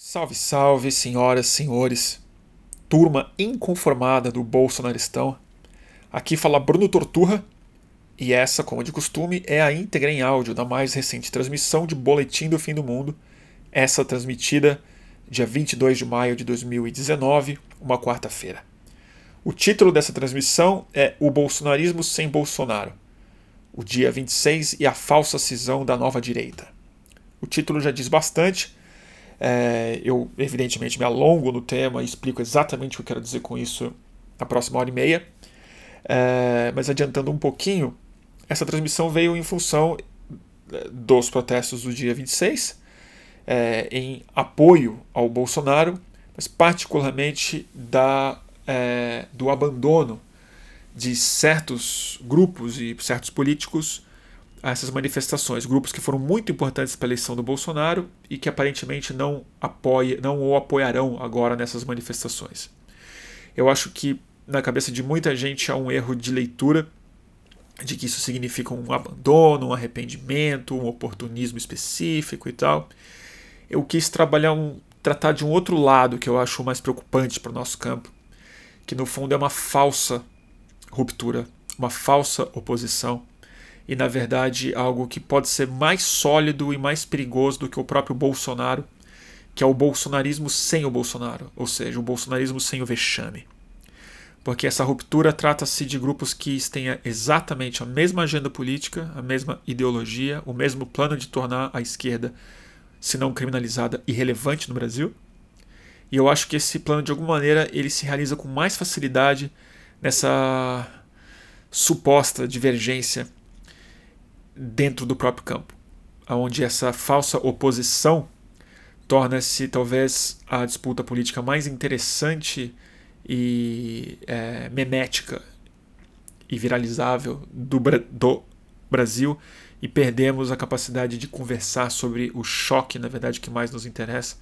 Salve, salve, senhoras, senhores, turma inconformada do Bolsonaristão. Aqui fala Bruno Torturra e essa, como de costume, é a íntegra em áudio da mais recente transmissão de Boletim do Fim do Mundo, essa transmitida dia 22 de maio de 2019, uma quarta-feira. O título dessa transmissão é O Bolsonarismo sem Bolsonaro, o dia 26 e a falsa cisão da nova direita. O título já diz bastante é, eu, evidentemente, me alongo no tema e explico exatamente o que eu quero dizer com isso na próxima hora e meia. É, mas adiantando um pouquinho, essa transmissão veio em função é, dos protestos do dia 26, é, em apoio ao Bolsonaro, mas particularmente da, é, do abandono de certos grupos e certos políticos a essas manifestações, grupos que foram muito importantes para a eleição do Bolsonaro e que aparentemente não apoia, não o apoiarão agora nessas manifestações. Eu acho que na cabeça de muita gente há um erro de leitura de que isso significa um abandono, um arrependimento, um oportunismo específico e tal. Eu quis trabalhar um tratar de um outro lado que eu acho mais preocupante para o nosso campo, que no fundo é uma falsa ruptura, uma falsa oposição e, na verdade, algo que pode ser mais sólido e mais perigoso do que o próprio Bolsonaro, que é o bolsonarismo sem o Bolsonaro, ou seja, o bolsonarismo sem o vexame. Porque essa ruptura trata-se de grupos que têm exatamente a mesma agenda política, a mesma ideologia, o mesmo plano de tornar a esquerda, se não criminalizada, irrelevante no Brasil. E eu acho que esse plano, de alguma maneira, ele se realiza com mais facilidade nessa suposta divergência dentro do próprio campo, onde essa falsa oposição torna-se talvez a disputa política mais interessante e é, memética e viralizável do, do Brasil e perdemos a capacidade de conversar sobre o choque, na verdade, que mais nos interessa,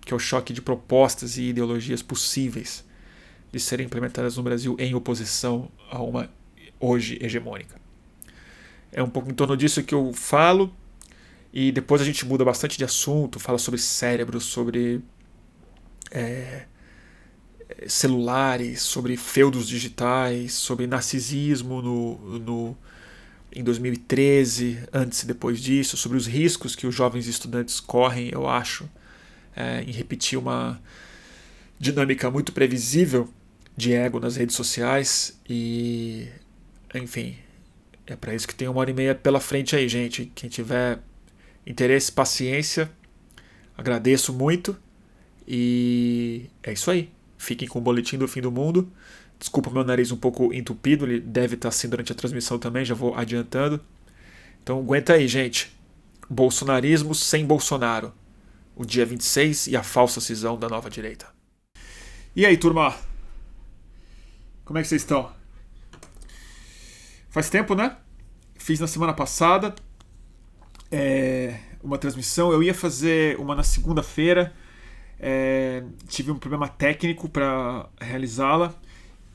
que é o choque de propostas e ideologias possíveis de serem implementadas no Brasil em oposição a uma hoje hegemônica. É um pouco em torno disso que eu falo. E depois a gente muda bastante de assunto, fala sobre cérebro, sobre é, celulares, sobre feudos digitais, sobre narcisismo no, no, em 2013, antes e depois disso, sobre os riscos que os jovens estudantes correm, eu acho, é, em repetir uma dinâmica muito previsível de ego nas redes sociais e, enfim, é para isso que tem uma hora e meia pela frente aí, gente. Quem tiver interesse, paciência, agradeço muito. E é isso aí. Fiquem com o boletim do fim do mundo. Desculpa meu nariz um pouco entupido, ele deve estar assim durante a transmissão também, já vou adiantando. Então aguenta aí, gente. Bolsonarismo sem Bolsonaro. O dia 26 e a falsa cisão da nova direita. E aí, turma? Como é que vocês estão? Faz tempo, né? Fiz na semana passada é, uma transmissão. Eu ia fazer uma na segunda-feira. É, tive um problema técnico para realizá-la.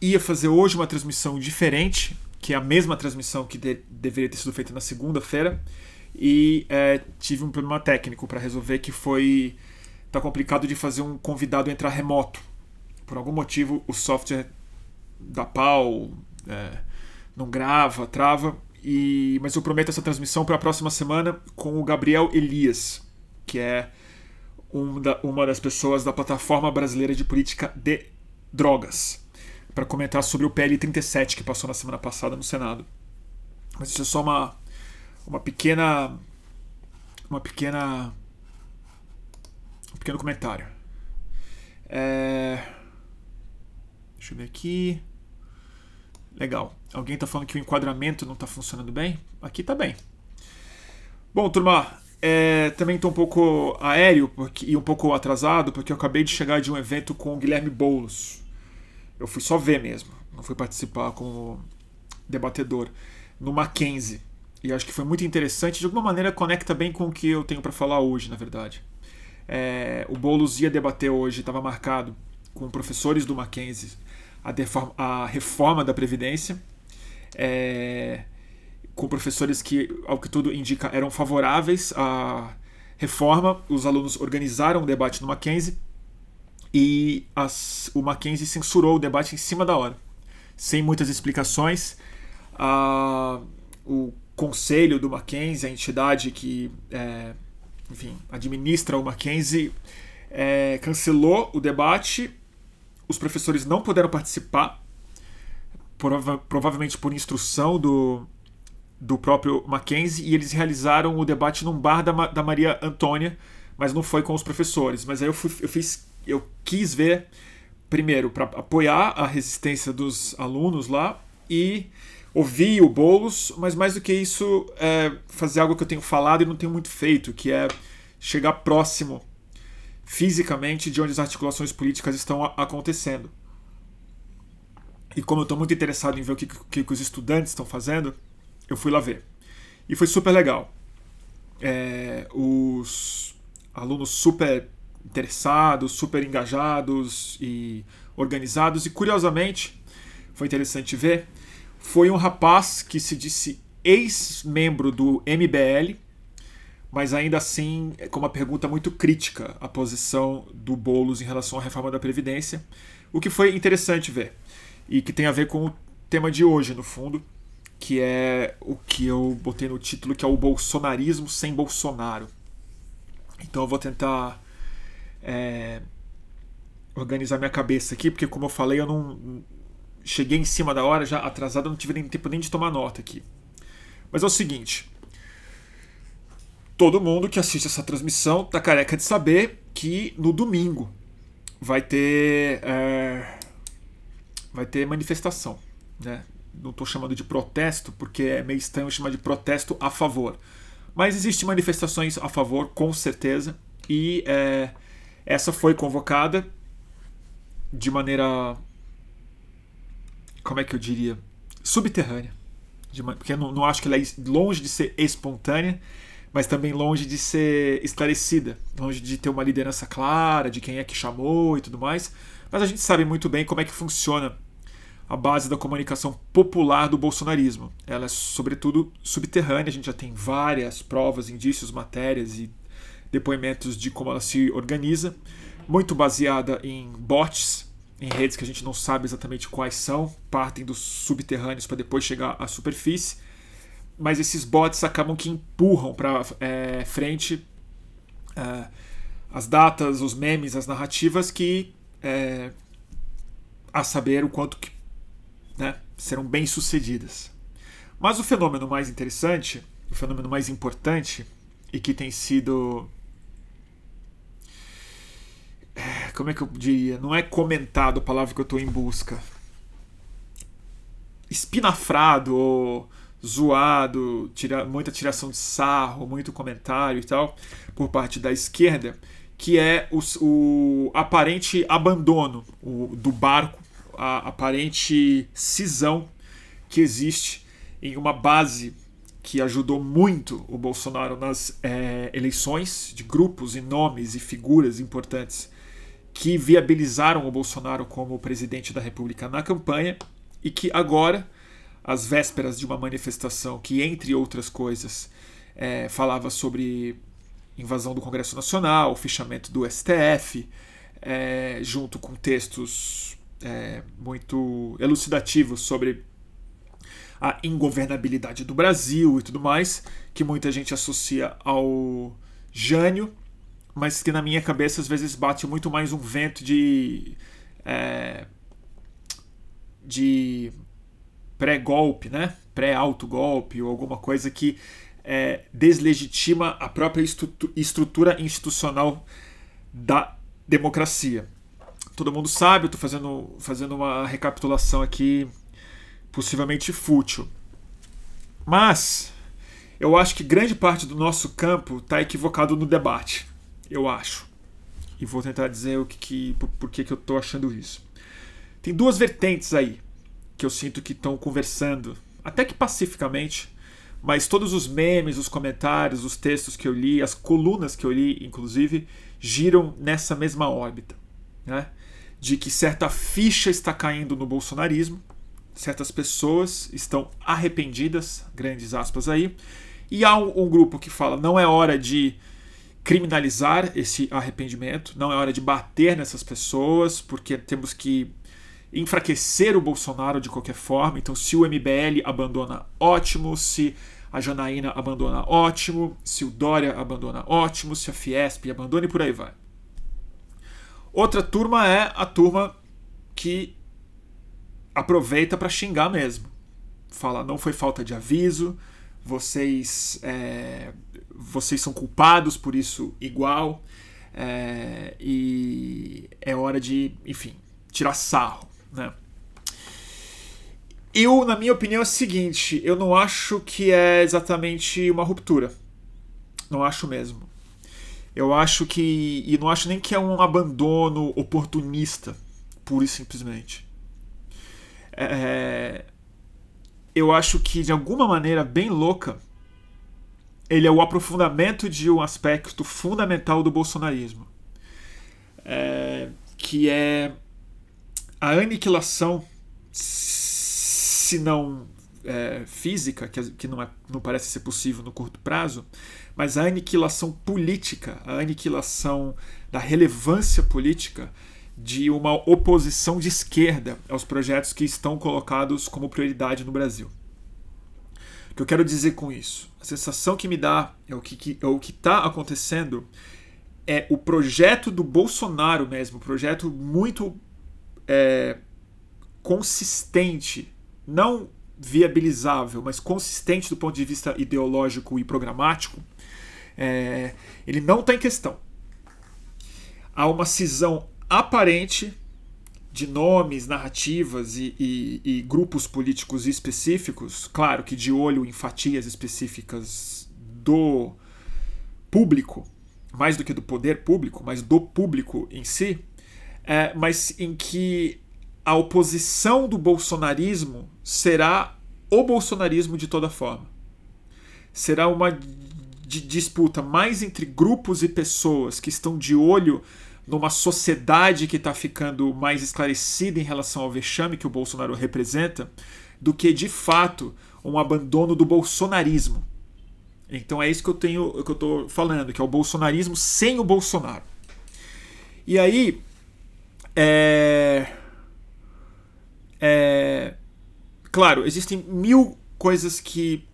Ia fazer hoje uma transmissão diferente, que é a mesma transmissão que de, deveria ter sido feita na segunda-feira. E é, tive um problema técnico para resolver que foi. Tá complicado de fazer um convidado entrar remoto. Por algum motivo, o software da pau. É, não grava, trava. E, mas eu prometo essa transmissão para a próxima semana com o Gabriel Elias, que é um da, uma das pessoas da plataforma brasileira de política de drogas, para comentar sobre o PL 37 que passou na semana passada no Senado. Mas isso é só uma, uma pequena. Uma pequena. Um pequeno comentário. É, deixa eu ver aqui. Legal. Alguém está falando que o enquadramento não está funcionando bem? Aqui está bem. Bom, turma, é, também estou um pouco aéreo porque, e um pouco atrasado, porque eu acabei de chegar de um evento com o Guilherme Boulos. Eu fui só ver mesmo, não fui participar como debatedor, no Mackenzie. E acho que foi muito interessante, de alguma maneira conecta bem com o que eu tenho para falar hoje, na verdade. É, o Boulos ia debater hoje, estava marcado com professores do Mackenzie a, deforma, a reforma da Previdência, é, com professores que, ao que tudo indica, eram favoráveis à reforma, os alunos organizaram um debate no Mackenzie e as, o Mackenzie censurou o debate em cima da hora, sem muitas explicações. Ah, o conselho do Mackenzie, a entidade que é, enfim, administra o Mackenzie, é, cancelou o debate. Os professores não puderam participar, prova provavelmente por instrução do, do próprio Mackenzie, e eles realizaram o debate num bar da, da Maria Antônia, mas não foi com os professores. Mas aí eu, fui, eu fiz, eu quis ver primeiro para apoiar a resistência dos alunos lá e ouvir o Boulos, mas mais do que isso, é fazer algo que eu tenho falado e não tenho muito feito, que é chegar próximo fisicamente de onde as articulações políticas estão acontecendo. E como eu estou muito interessado em ver o que, que, que, os estudantes estão fazendo, eu fui lá ver. E foi super legal. É, os alunos super interessados, super engajados e organizados. E curiosamente, foi interessante ver, foi um rapaz que se disse ex-membro do MBL, mas ainda assim com uma pergunta muito crítica à posição do Boulos em relação à reforma da Previdência, o que foi interessante ver. E que tem a ver com o tema de hoje, no fundo, que é o que eu botei no título, que é o bolsonarismo sem Bolsonaro. Então eu vou tentar é, organizar minha cabeça aqui, porque como eu falei, eu não cheguei em cima da hora, já atrasado, não tive nem tempo nem de tomar nota aqui. Mas é o seguinte, todo mundo que assiste essa transmissão tá careca de saber que no domingo vai ter é, vai ter manifestação, né? Não estou chamando de protesto porque é meio estranho chamar de protesto a favor, mas existem manifestações a favor com certeza e é, essa foi convocada de maneira como é que eu diria? Subterrânea, de, porque eu não, não acho que ela é longe de ser espontânea mas também longe de ser esclarecida, longe de ter uma liderança clara de quem é que chamou e tudo mais. Mas a gente sabe muito bem como é que funciona a base da comunicação popular do bolsonarismo. Ela é, sobretudo, subterrânea, a gente já tem várias provas, indícios, matérias e depoimentos de como ela se organiza, muito baseada em bots, em redes que a gente não sabe exatamente quais são, partem dos subterrâneos para depois chegar à superfície mas esses bots acabam que empurram para é, frente é, as datas, os memes, as narrativas que é, a saber o quanto que né, serão bem sucedidas. Mas o fenômeno mais interessante, o fenômeno mais importante e que tem sido é, como é que eu diria? Não é comentado a palavra que eu estou em busca. Espinafrado ou zoado, tira, muita tiração de sarro, muito comentário e tal, por parte da esquerda, que é o, o aparente abandono o, do barco, a aparente cisão que existe em uma base que ajudou muito o Bolsonaro nas é, eleições, de grupos e nomes e figuras importantes que viabilizaram o Bolsonaro como presidente da República na campanha e que agora às vésperas de uma manifestação que, entre outras coisas, é, falava sobre invasão do Congresso Nacional, fichamento do STF, é, junto com textos é, muito elucidativos sobre a ingovernabilidade do Brasil e tudo mais, que muita gente associa ao Jânio, mas que na minha cabeça às vezes bate muito mais um vento de. É, de pré-golpe, né? pré-autogolpe ou alguma coisa que é, deslegitima a própria estrutura institucional da democracia. Todo mundo sabe, eu estou fazendo, fazendo uma recapitulação aqui, possivelmente fútil. Mas eu acho que grande parte do nosso campo está equivocado no debate. Eu acho. E vou tentar dizer o que, que por, por que, que eu estou achando isso. Tem duas vertentes aí que eu sinto que estão conversando, até que pacificamente, mas todos os memes, os comentários, os textos que eu li, as colunas que eu li, inclusive, giram nessa mesma órbita, né? De que certa ficha está caindo no bolsonarismo, certas pessoas estão arrependidas, grandes aspas aí, e há um, um grupo que fala não é hora de criminalizar esse arrependimento, não é hora de bater nessas pessoas, porque temos que enfraquecer o Bolsonaro de qualquer forma. Então, se o MBL abandona, ótimo. Se a Janaína abandona, ótimo. Se o Dória abandona, ótimo. Se a Fiesp abandona e por aí vai. Outra turma é a turma que aproveita para xingar mesmo. Fala, não foi falta de aviso, vocês, é, vocês são culpados por isso igual, é, e é hora de, enfim, tirar sarro. Né? Eu, na minha opinião, é o seguinte: eu não acho que é exatamente uma ruptura. Não acho mesmo. Eu acho que. E não acho nem que é um abandono oportunista, pura e simplesmente. É, eu acho que, de alguma maneira bem louca, ele é o aprofundamento de um aspecto fundamental do bolsonarismo. É, que é a aniquilação, se não é, física, que, que não, é, não parece ser possível no curto prazo, mas a aniquilação política, a aniquilação da relevância política de uma oposição de esquerda aos projetos que estão colocados como prioridade no Brasil. O que eu quero dizer com isso? A sensação que me dá é o que, é o que está acontecendo é o projeto do Bolsonaro mesmo, um projeto muito é, consistente, não viabilizável, mas consistente do ponto de vista ideológico e programático, é, ele não está em questão. Há uma cisão aparente de nomes, narrativas e, e, e, grupos políticos específicos, claro que de olho em fatias específicas do público, mais do que do poder público, mas do público em si, é, mas em que a oposição do bolsonarismo será o bolsonarismo de toda forma. Será uma disputa mais entre grupos e pessoas que estão de olho numa sociedade que está ficando mais esclarecida em relação ao vexame que o Bolsonaro representa, do que de fato um abandono do bolsonarismo. Então é isso que eu tenho, que eu estou falando, que é o bolsonarismo sem o Bolsonaro. E aí é, é, claro, existem mil coisas que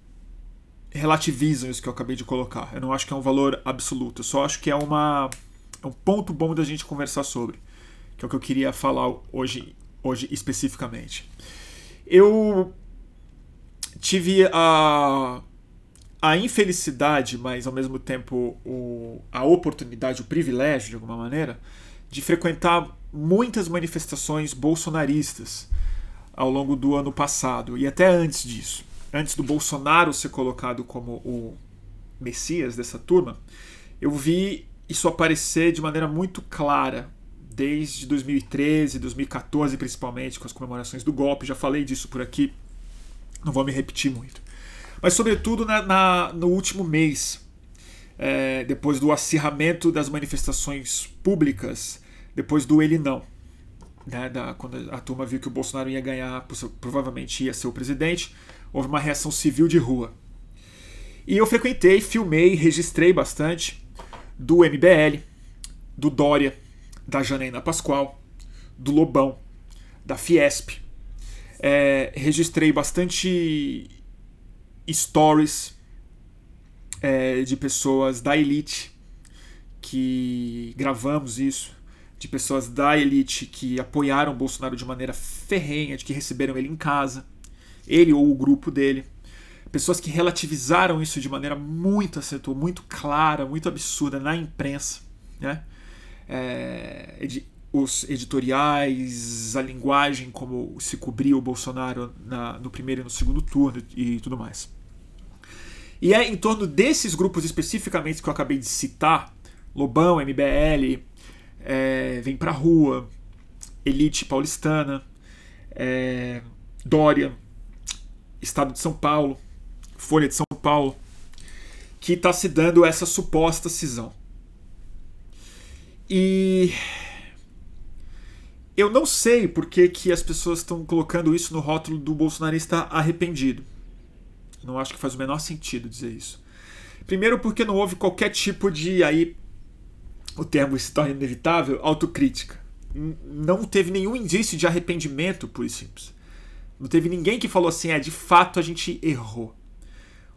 relativizam isso que eu acabei de colocar. Eu não acho que é um valor absoluto. Eu só acho que é uma é um ponto bom da gente conversar sobre, que é o que eu queria falar hoje, hoje especificamente. Eu tive a a infelicidade, mas ao mesmo tempo o, a oportunidade, o privilégio de alguma maneira, de frequentar muitas manifestações bolsonaristas ao longo do ano passado e até antes disso. Antes do Bolsonaro ser colocado como o Messias dessa turma, eu vi isso aparecer de maneira muito clara desde 2013, 2014 principalmente, com as comemorações do golpe. Já falei disso por aqui, não vou me repetir muito. Mas, sobretudo, na, na no último mês, é, depois do acirramento das manifestações públicas depois do ele não. Né, da, quando a turma viu que o Bolsonaro ia ganhar, provavelmente ia ser o presidente, houve uma reação civil de rua. E eu frequentei, filmei, registrei bastante do MBL, do Dória, da Janaína Pascoal, do Lobão, da Fiesp. É, registrei bastante stories é, de pessoas da elite que gravamos isso de pessoas da elite que apoiaram Bolsonaro de maneira ferrenha, de que receberam ele em casa, ele ou o grupo dele. Pessoas que relativizaram isso de maneira muito acentuada, muito clara, muito absurda na imprensa. Né? É, os editoriais, a linguagem como se cobria o Bolsonaro na, no primeiro e no segundo turno e tudo mais. E é em torno desses grupos especificamente que eu acabei de citar, Lobão, MBL, é, Vem Pra Rua, Elite Paulistana, é, Dória, Estado de São Paulo, Folha de São Paulo, que está se dando essa suposta cisão. E eu não sei por que, que as pessoas estão colocando isso no rótulo do bolsonarista arrependido. Não acho que faz o menor sentido dizer isso. Primeiro porque não houve qualquer tipo de aí o termo se torna inevitável, autocrítica. Não teve nenhum indício de arrependimento, por simples. Não teve ninguém que falou assim, é, de fato a gente errou.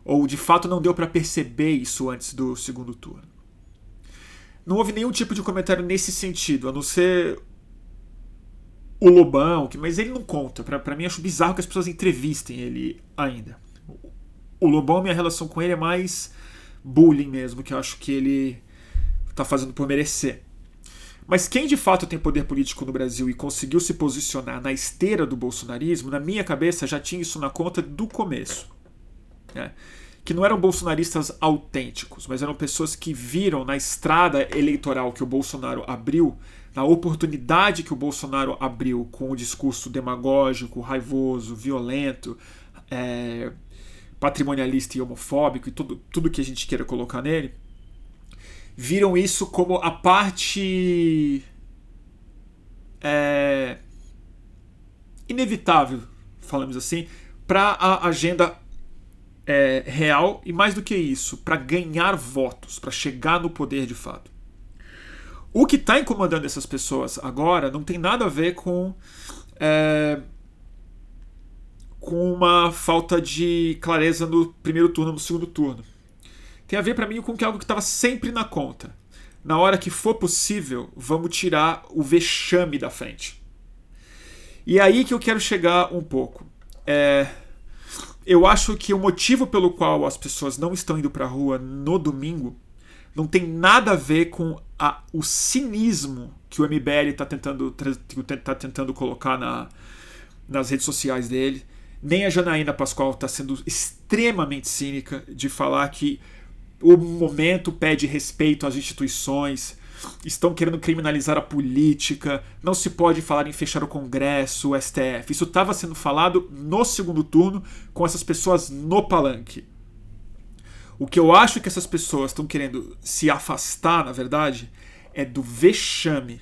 Ou de fato não deu para perceber isso antes do segundo turno. Não houve nenhum tipo de comentário nesse sentido, a não ser o Lobão, que, mas ele não conta. Para mim, acho bizarro que as pessoas entrevistem ele ainda. O Lobão, minha relação com ele é mais bullying mesmo, que eu acho que ele tá fazendo por merecer. Mas quem de fato tem poder político no Brasil e conseguiu se posicionar na esteira do bolsonarismo, na minha cabeça já tinha isso na conta do começo. Né? Que não eram bolsonaristas autênticos, mas eram pessoas que viram na estrada eleitoral que o Bolsonaro abriu na oportunidade que o Bolsonaro abriu com o discurso demagógico, raivoso, violento, é, patrimonialista e homofóbico e tudo, tudo que a gente queira colocar nele, viram isso como a parte é, inevitável, falamos assim, para a agenda é, real e mais do que isso, para ganhar votos, para chegar no poder de fato. O que está incomodando essas pessoas agora não tem nada a ver com. É, com uma falta de clareza no primeiro turno, no segundo turno. Tem a ver para mim com que algo que estava sempre na conta. Na hora que for possível, vamos tirar o vexame da frente. E é aí que eu quero chegar um pouco. É, eu acho que o motivo pelo qual as pessoas não estão indo para a rua no domingo não tem nada a ver com a, o cinismo que o MBL está tentando, tá tentando colocar na, nas redes sociais dele. Nem a Janaína Pascoal está sendo extremamente cínica de falar que o momento pede respeito às instituições, estão querendo criminalizar a política, não se pode falar em fechar o Congresso, o STF. Isso estava sendo falado no segundo turno com essas pessoas no palanque. O que eu acho que essas pessoas estão querendo se afastar, na verdade, é do vexame.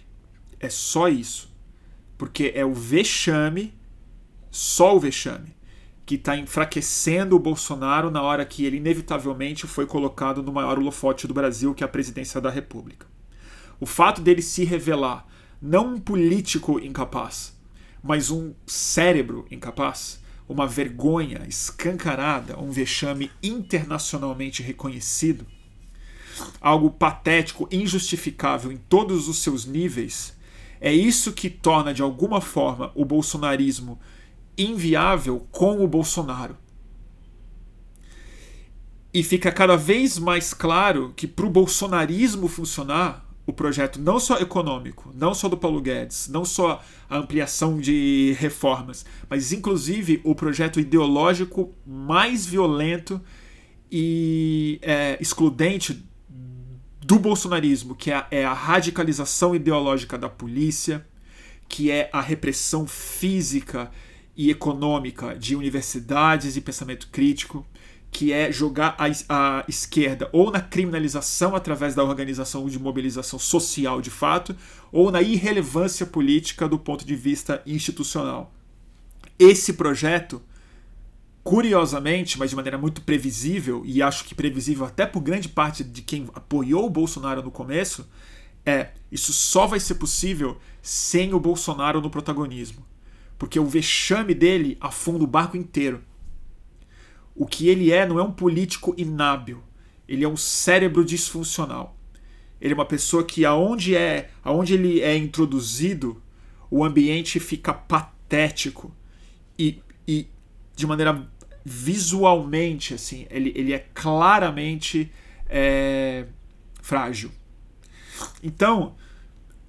É só isso. Porque é o vexame, só o vexame, que está enfraquecendo o Bolsonaro na hora que ele inevitavelmente foi colocado no maior holofote do Brasil, que é a presidência da República. O fato dele se revelar não um político incapaz, mas um cérebro incapaz, uma vergonha escancarada, um vexame internacionalmente reconhecido, algo patético, injustificável em todos os seus níveis, é isso que torna de alguma forma o bolsonarismo inviável com o Bolsonaro. E fica cada vez mais claro que para o bolsonarismo funcionar, o projeto não só econômico, não só do Paulo Guedes, não só a ampliação de reformas, mas inclusive o projeto ideológico mais violento e é, excludente do bolsonarismo, que é a, é a radicalização ideológica da polícia, que é a repressão física e econômica de universidades e pensamento crítico, que é jogar a, a, esquerda ou na criminalização através da organização de mobilização social de fato, ou na irrelevância política do ponto de vista institucional. Esse projeto, curiosamente, mas de maneira muito previsível, e acho que previsível até por grande parte de quem apoiou o Bolsonaro no começo, é isso só vai ser possível sem o Bolsonaro no protagonismo. Porque o vexame dele afunda o barco inteiro o que ele é não é um político inábil, ele é um cérebro disfuncional. Ele é uma pessoa que aonde é, aonde ele é introduzido, o ambiente fica patético e, e de maneira visualmente assim, ele, ele é claramente é, frágil. Então,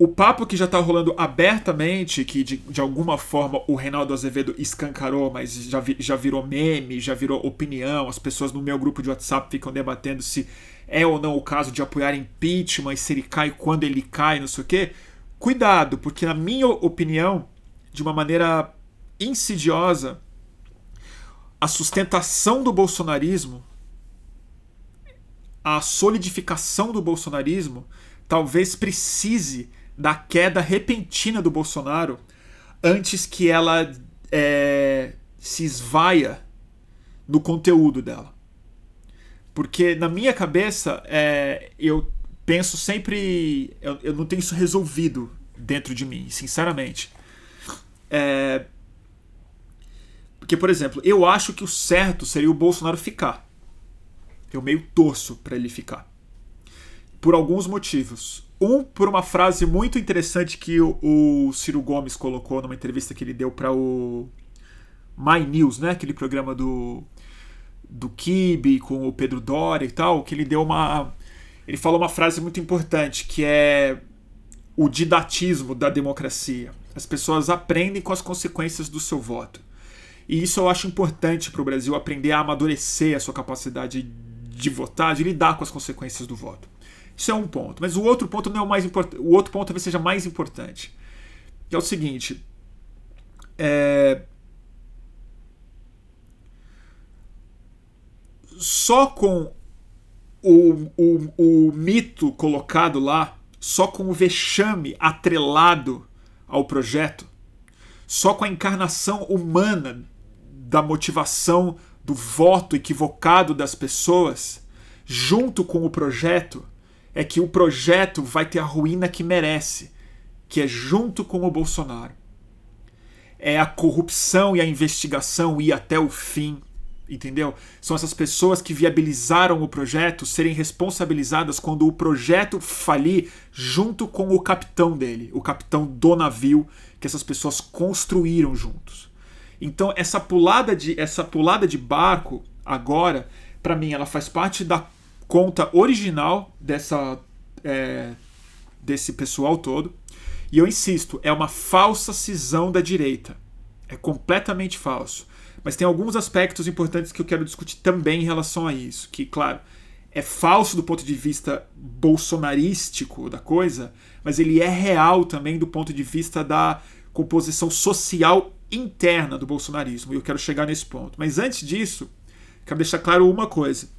o papo que já está rolando abertamente, que de, de alguma forma o Reinaldo Azevedo escancarou, mas já, vi, já virou meme, já virou opinião, as pessoas no meu grupo de WhatsApp ficam debatendo se é ou não o caso de apoiar impeachment e se ele cai quando ele cai, não sei o quê. Cuidado, porque na minha opinião, de uma maneira insidiosa, a sustentação do bolsonarismo, a solidificação do bolsonarismo, talvez precise da queda repentina do Bolsonaro antes que ela é, se esvaia no conteúdo dela. Porque na minha cabeça, é, eu penso sempre. Eu, eu não tenho isso resolvido dentro de mim, sinceramente. É, porque, por exemplo, eu acho que o certo seria o Bolsonaro ficar. Eu meio torço para ele ficar. Por alguns motivos. Um, por uma frase muito interessante que o, o Ciro Gomes colocou numa entrevista que ele deu para o My News, né? Aquele programa do do Kibe com o Pedro Doria e tal, que ele deu uma ele falou uma frase muito importante que é o didatismo da democracia. As pessoas aprendem com as consequências do seu voto. E isso eu acho importante para o Brasil aprender a amadurecer a sua capacidade de votar, de lidar com as consequências do voto. Isso é um ponto. Mas o outro ponto não é o mais importante. O outro ponto talvez seja mais importante. Que é o seguinte. É... Só com o, o, o mito colocado lá, só com o vexame atrelado ao projeto, só com a encarnação humana da motivação do voto equivocado das pessoas, junto com o projeto, é que o projeto vai ter a ruína que merece, que é junto com o Bolsonaro. É a corrupção e a investigação ir até o fim, entendeu? São essas pessoas que viabilizaram o projeto serem responsabilizadas quando o projeto falir junto com o capitão dele, o capitão do navio que essas pessoas construíram juntos. Então essa pulada de essa pulada de barco agora, para mim, ela faz parte da conta original dessa é, desse pessoal todo. E eu insisto, é uma falsa cisão da direita. É completamente falso. Mas tem alguns aspectos importantes que eu quero discutir também em relação a isso. Que, claro, é falso do ponto de vista bolsonarístico da coisa, mas ele é real também do ponto de vista da composição social interna do bolsonarismo, e eu quero chegar nesse ponto. Mas antes disso, quero deixar claro uma coisa.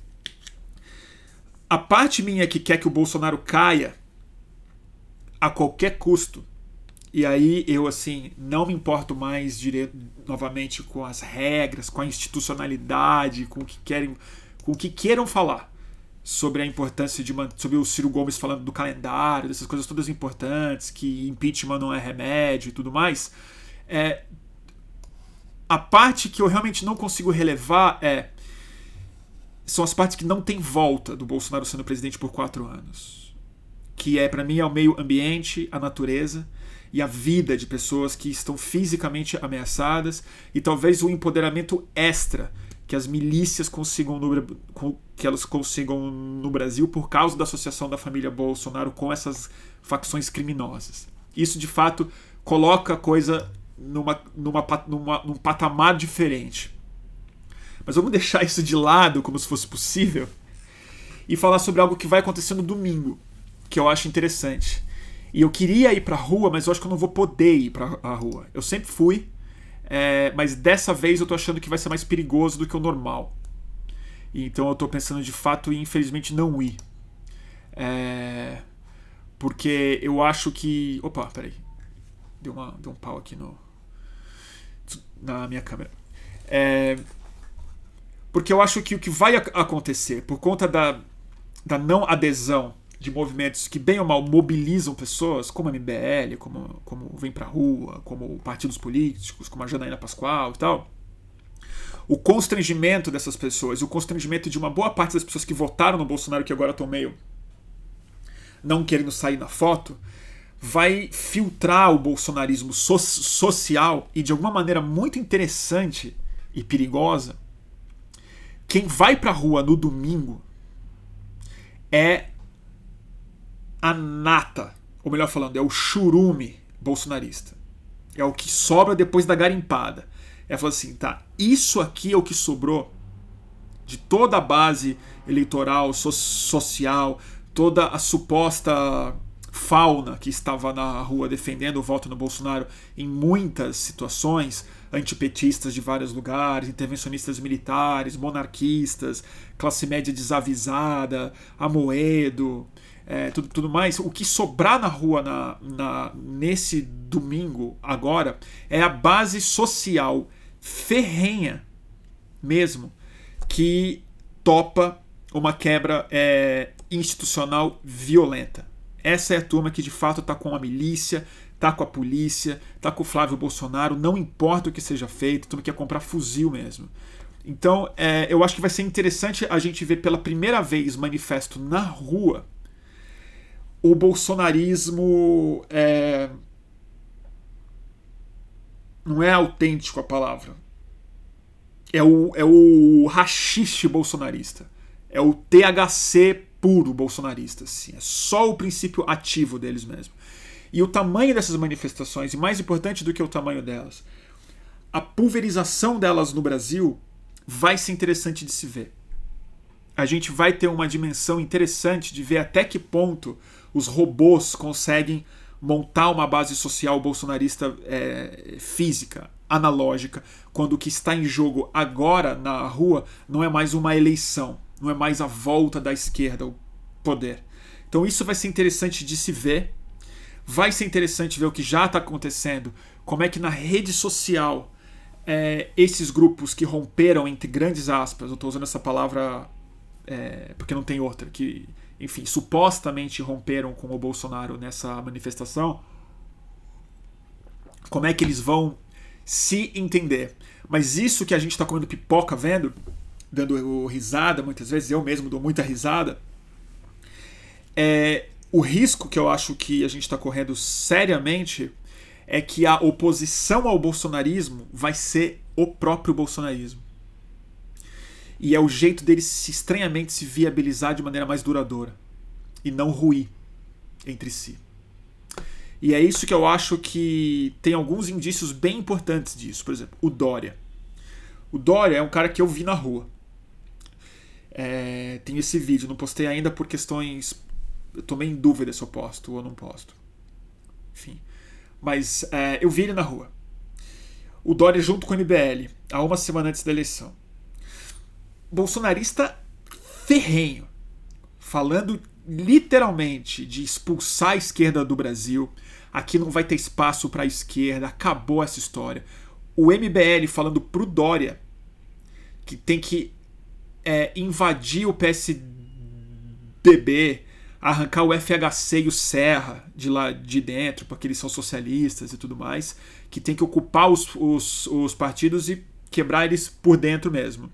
A parte minha que quer que o Bolsonaro caia a qualquer custo, e aí eu assim não me importo mais direto, novamente com as regras, com a institucionalidade, com o que querem, com o que queiram falar sobre a importância de sobre o Ciro Gomes falando do calendário, dessas coisas todas importantes, que impeachment não é remédio e tudo mais. É, a parte que eu realmente não consigo relevar é são as partes que não tem volta do Bolsonaro sendo presidente por quatro anos. Que é, para mim, é o meio ambiente, a natureza e a vida de pessoas que estão fisicamente ameaçadas e talvez o empoderamento extra que as milícias consigam no, que elas consigam no Brasil por causa da associação da família Bolsonaro com essas facções criminosas. Isso de fato coloca a coisa numa, numa, numa, num patamar diferente. Mas vamos deixar isso de lado como se fosse possível e falar sobre algo que vai acontecer no domingo, que eu acho interessante. E eu queria ir pra rua, mas eu acho que eu não vou poder ir pra rua. Eu sempre fui, é, mas dessa vez eu tô achando que vai ser mais perigoso do que o normal. Então eu tô pensando de fato em infelizmente não ir. É, porque eu acho que. Opa, peraí. Deu, uma, deu um pau aqui no, na minha câmera. É, porque eu acho que o que vai acontecer, por conta da, da não adesão de movimentos que, bem ou mal, mobilizam pessoas, como a MBL, como, como Vem Pra Rua, como partidos políticos, como a Janaína Pascoal e tal, o constrangimento dessas pessoas, o constrangimento de uma boa parte das pessoas que votaram no Bolsonaro, que agora estão meio não querendo sair na foto, vai filtrar o bolsonarismo so social e de alguma maneira muito interessante e perigosa. Quem vai pra rua no domingo é a nata, ou melhor falando, é o churume bolsonarista. É o que sobra depois da garimpada. É falar assim, tá, isso aqui é o que sobrou de toda a base eleitoral, so social, toda a suposta fauna que estava na rua defendendo o voto no Bolsonaro em muitas situações, antipetistas de vários lugares, intervencionistas militares, monarquistas, classe média desavisada, amoedo, é, tudo, tudo mais. O que sobrar na rua na, na, nesse domingo agora é a base social ferrenha mesmo que topa uma quebra é, institucional violenta. Essa é a turma que de fato está com a milícia, está com a polícia, está com o Flávio Bolsonaro, não importa o que seja feito, turma quer comprar fuzil mesmo. Então, é, eu acho que vai ser interessante a gente ver pela primeira vez manifesto na rua o bolsonarismo. É, não é autêntico a palavra. É o, é o rachixe bolsonarista. É o THC puro bolsonarista. Assim. É só o princípio ativo deles mesmo. E o tamanho dessas manifestações, e mais importante do que o tamanho delas, a pulverização delas no Brasil vai ser interessante de se ver. A gente vai ter uma dimensão interessante de ver até que ponto os robôs conseguem montar uma base social bolsonarista é, física, analógica, quando o que está em jogo agora na rua não é mais uma eleição, não é mais a volta da esquerda ao poder. Então isso vai ser interessante de se ver. Vai ser interessante ver o que já está acontecendo, como é que na rede social é, esses grupos que romperam, entre grandes aspas, eu estou usando essa palavra é, porque não tem outra, que, enfim, supostamente romperam com o Bolsonaro nessa manifestação, como é que eles vão se entender. Mas isso que a gente está comendo pipoca vendo, dando risada muitas vezes, eu mesmo dou muita risada, é o risco que eu acho que a gente está correndo seriamente é que a oposição ao bolsonarismo vai ser o próprio bolsonarismo. E é o jeito dele se estranhamente se viabilizar de maneira mais duradoura e não ruir entre si. E é isso que eu acho que tem alguns indícios bem importantes disso. Por exemplo, o Dória. O Dória é um cara que eu vi na rua. É, tem esse vídeo, não postei ainda por questões. Eu tomei em dúvida se eu posto ou não posto. Enfim. Mas é, eu vi ele na rua. O Dória junto com o MBL, há uma semana antes da eleição. Bolsonarista ferrenho, falando literalmente de expulsar a esquerda do Brasil. Aqui não vai ter espaço para a esquerda, acabou essa história. O MBL falando pro Dória que tem que é, invadir o PSDB, arrancar o FHC e o Serra de lá de dentro, porque eles são socialistas e tudo mais, que tem que ocupar os, os, os partidos e quebrar eles por dentro mesmo.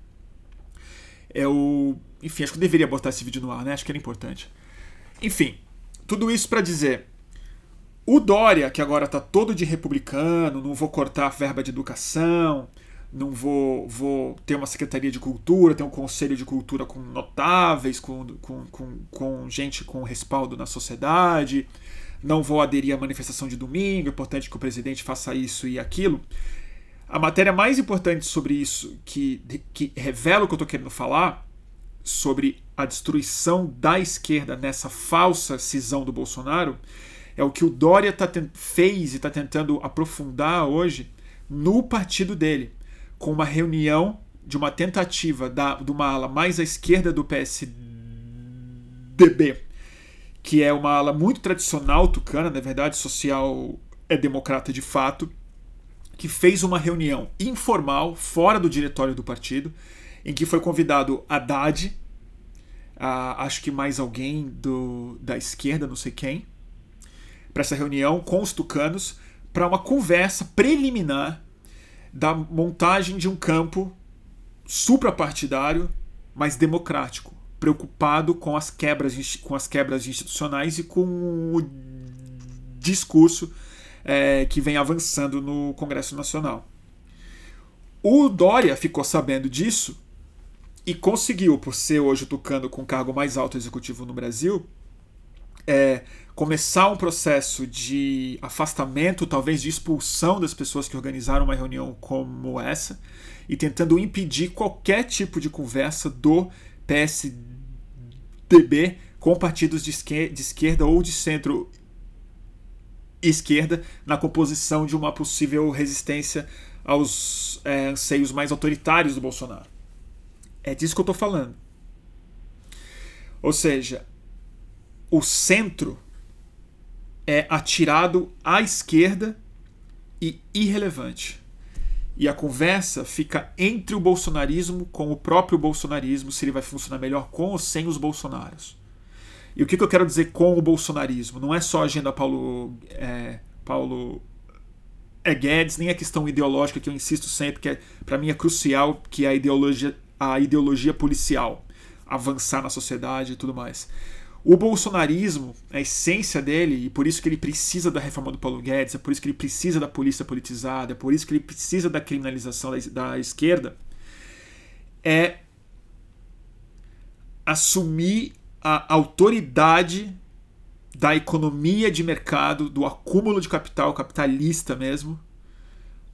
O. Enfim, acho que eu deveria botar esse vídeo no ar, né? Acho que era importante. Enfim, tudo isso para dizer. O Dória, que agora tá todo de republicano, não vou cortar a verba de educação, não vou, vou ter uma secretaria de cultura, ter um conselho de cultura com notáveis, com, com, com, com gente com respaldo na sociedade, não vou aderir à manifestação de domingo, é importante que o presidente faça isso e aquilo. A matéria mais importante sobre isso, que, que revela o que eu estou querendo falar, sobre a destruição da esquerda nessa falsa cisão do Bolsonaro, é o que o Dória tá, fez e está tentando aprofundar hoje no partido dele com uma reunião de uma tentativa da, de uma ala mais à esquerda do PSDB, que é uma ala muito tradicional tucana, na verdade, social é democrata de fato, que fez uma reunião informal fora do diretório do partido, em que foi convidado Haddad, a, acho que mais alguém do, da esquerda, não sei quem, para essa reunião com os tucanos, para uma conversa preliminar da montagem de um campo suprapartidário, mas democrático, preocupado com as quebras, com as quebras institucionais e com o discurso é, que vem avançando no Congresso Nacional. O Dória ficou sabendo disso e conseguiu, por ser hoje o Tucano com o cargo mais alto executivo no Brasil, é, começar um processo de afastamento, talvez de expulsão das pessoas que organizaram uma reunião como essa, e tentando impedir qualquer tipo de conversa do PSDB com partidos de esquerda ou de centro esquerda na composição de uma possível resistência aos é, anseios mais autoritários do Bolsonaro. É disso que eu estou falando. Ou seja, o centro é atirado à esquerda e irrelevante. E a conversa fica entre o bolsonarismo com o próprio bolsonarismo, se ele vai funcionar melhor com ou sem os bolsonaros. E o que, que eu quero dizer com o bolsonarismo? Não é só a agenda Paulo, é, Paulo é Guedes, nem a questão ideológica que eu insisto sempre, que é, para mim é crucial, que é a ideologia, a ideologia policial, avançar na sociedade e tudo mais. O bolsonarismo, a essência dele, e por isso que ele precisa da reforma do Paulo Guedes, é por isso que ele precisa da polícia politizada, é por isso que ele precisa da criminalização da, da esquerda, é assumir a autoridade da economia de mercado, do acúmulo de capital capitalista mesmo,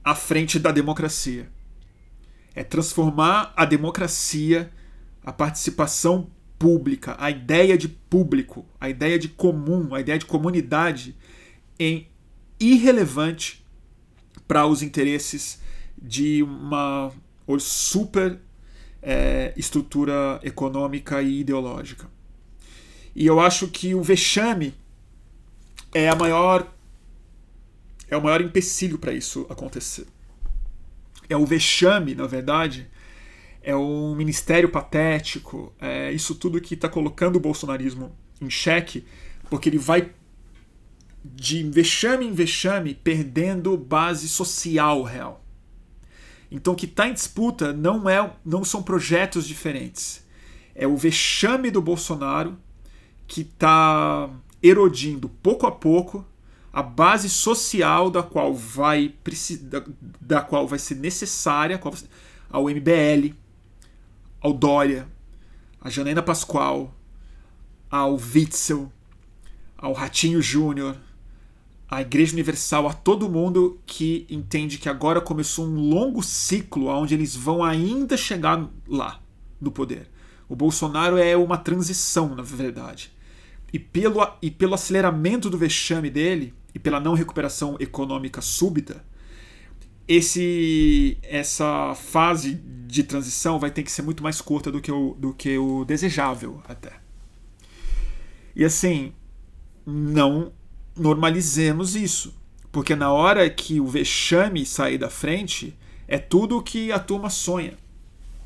à frente da democracia. É transformar a democracia, a participação pública, a ideia de público, a ideia de comum, a ideia de comunidade em irrelevante para os interesses de uma super é, estrutura econômica e ideológica. E eu acho que o vexame é a maior é o maior empecilho para isso acontecer. É o vexame, na verdade, é um ministério patético, é isso tudo que está colocando o bolsonarismo em xeque, porque ele vai de vexame em vexame perdendo base social real. Então o que está em disputa não é, não são projetos diferentes. É o vexame do Bolsonaro que está erodindo pouco a pouco a base social da qual vai da, da qual vai ser necessária ao MBL, ao Dória, a Janaína Pascoal, ao Witzel, ao Ratinho Júnior, à Igreja Universal, a todo mundo que entende que agora começou um longo ciclo onde eles vão ainda chegar lá no poder. O Bolsonaro é uma transição, na verdade. E pelo, e pelo aceleramento do vexame dele, e pela não recuperação econômica súbita, esse essa fase de transição vai ter que ser muito mais curta do que o, do que o desejável até. E assim, não normalizemos isso, porque na hora que o vexame sair da frente, é tudo o que a turma sonha.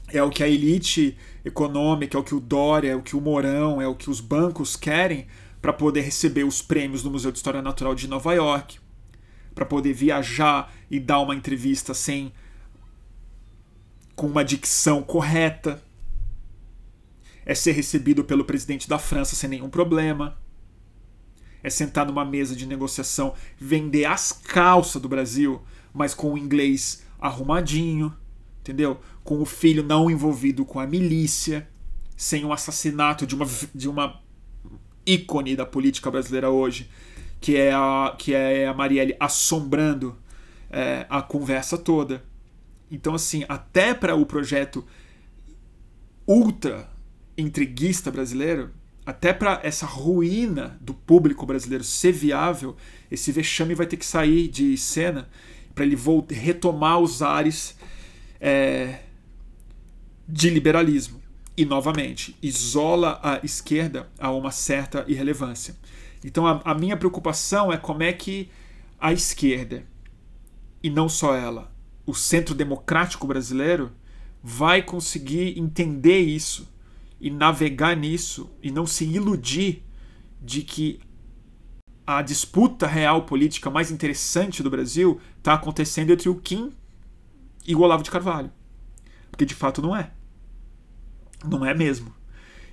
É o que a elite econômica, é o que o Dória, é o que o Mourão, é o que os bancos querem para poder receber os prêmios do Museu de História Natural de Nova York, para poder viajar e dar uma entrevista sem com uma dicção correta. É ser recebido pelo presidente da França sem nenhum problema. É sentar numa mesa de negociação, vender as calças do Brasil, mas com o inglês arrumadinho, entendeu? Com o filho não envolvido com a milícia, sem o assassinato de uma, de uma ícone da política brasileira hoje, que é a, que é a Marielle assombrando é, a conversa toda. Então, assim, até para o projeto ultra intriguista brasileiro, até para essa ruína do público brasileiro ser viável, esse vexame vai ter que sair de cena para ele voltar, retomar os ares é, de liberalismo. E, novamente, isola a esquerda a uma certa irrelevância. Então a, a minha preocupação é como é que a esquerda, e não só ela, o centro democrático brasileiro, vai conseguir entender isso e navegar nisso e não se iludir de que a disputa real política mais interessante do Brasil está acontecendo entre o Kim e o Olavo de Carvalho. Porque de fato não é. Não é mesmo.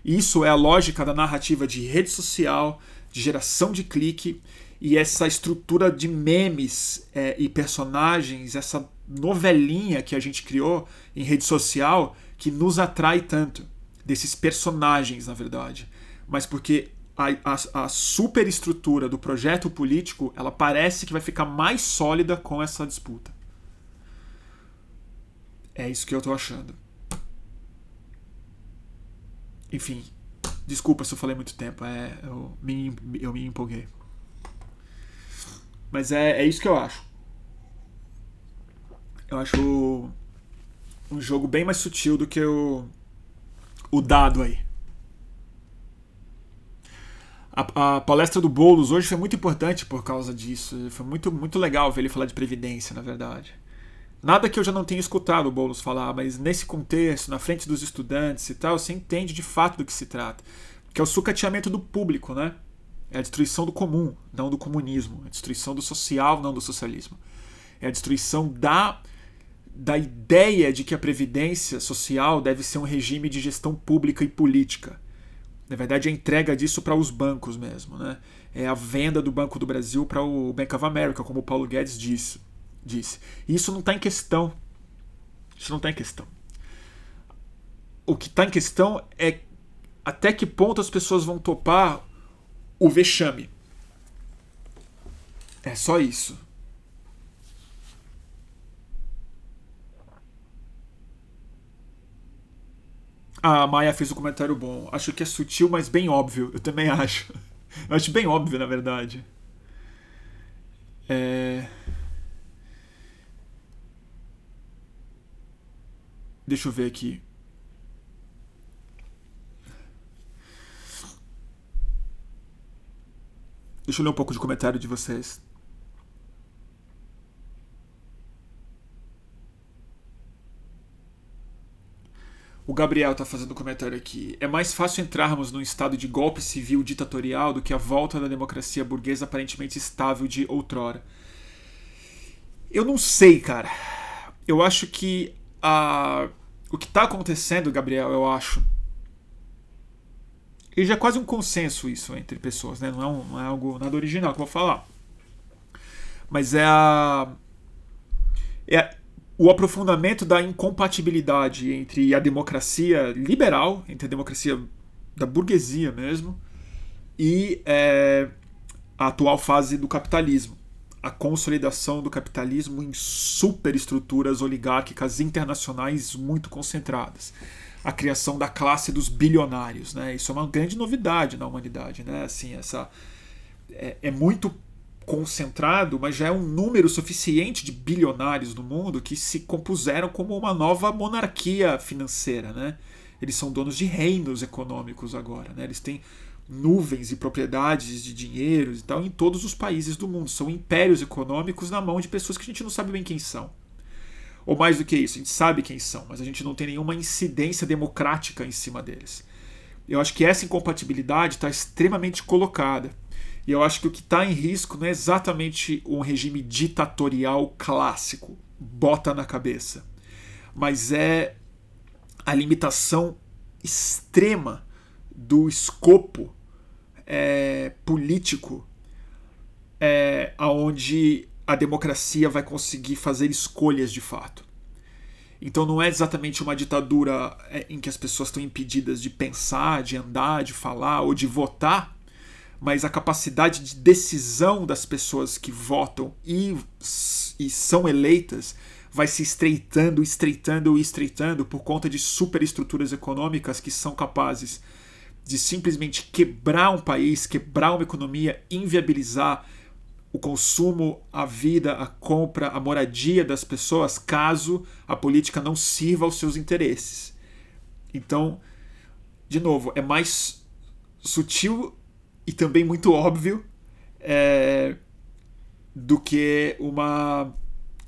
Isso é a lógica da narrativa de rede social, de geração de clique e essa estrutura de memes é, e personagens, essa novelinha que a gente criou em rede social que nos atrai tanto desses personagens, na verdade, mas porque a, a, a superestrutura do projeto político ela parece que vai ficar mais sólida com essa disputa. É isso que eu tô achando. Enfim, Desculpa se eu falei muito tempo, é, eu, me, eu me empolguei. Mas é, é isso que eu acho. Eu acho um jogo bem mais sutil do que o, o dado aí. A, a, palestra do Boulos hoje foi muito importante por causa disso. Foi muito, muito legal ver ele falar de previdência, na verdade. Nada que eu já não tenha escutado o Boulos falar, mas nesse contexto, na frente dos estudantes e tal, você entende de fato do que se trata. Que é o sucateamento do público, né? É a destruição do comum, não do comunismo. É a destruição do social, não do socialismo. É a destruição da, da ideia de que a previdência social deve ser um regime de gestão pública e política. Na verdade, é a entrega disso para os bancos mesmo. Né? É a venda do Banco do Brasil para o Bank of America, como o Paulo Guedes disse disse. E isso não está em questão. Isso não está em questão. O que está em questão é até que ponto as pessoas vão topar o vexame. É só isso. A Maia fez um comentário bom. Acho que é sutil, mas bem óbvio. Eu também acho. Eu acho bem óbvio, na verdade. É. Deixa eu ver aqui. Deixa eu ler um pouco de comentário de vocês. O Gabriel está fazendo um comentário aqui. É mais fácil entrarmos num estado de golpe civil ditatorial do que a volta da democracia burguesa aparentemente estável de outrora. Eu não sei, cara. Eu acho que a, o que está acontecendo, Gabriel, eu acho. E já é quase um consenso isso entre pessoas, né? Não é, um, não é algo nada original que eu vou falar. Mas é a. É o aprofundamento da incompatibilidade entre a democracia liberal, entre a democracia da burguesia mesmo, e é, a atual fase do capitalismo a consolidação do capitalismo em superestruturas oligárquicas internacionais muito concentradas. A criação da classe dos bilionários. Né? Isso é uma grande novidade na humanidade. Né? Assim, essa, é, é muito concentrado, mas já é um número suficiente de bilionários no mundo que se compuseram como uma nova monarquia financeira. Né? Eles são donos de reinos econômicos agora. Né? Eles têm nuvens e propriedades de dinheiro e tal em todos os países do mundo. São impérios econômicos na mão de pessoas que a gente não sabe bem quem são. Ou mais do que isso, a gente sabe quem são, mas a gente não tem nenhuma incidência democrática em cima deles. Eu acho que essa incompatibilidade está extremamente colocada. E eu acho que o que está em risco não é exatamente um regime ditatorial clássico, bota na cabeça, mas é a limitação extrema do escopo é, político é, aonde a democracia vai conseguir fazer escolhas de fato. Então não é exatamente uma ditadura é, em que as pessoas estão impedidas de pensar, de andar, de falar ou de votar, mas a capacidade de decisão das pessoas que votam e, e são eleitas vai se estreitando, estreitando e estreitando por conta de superestruturas econômicas que são capazes de simplesmente quebrar um país, quebrar uma economia, inviabilizar o consumo, a vida, a compra, a moradia das pessoas, caso a política não sirva aos seus interesses. Então, de novo, é mais sutil e também muito óbvio é, do que uma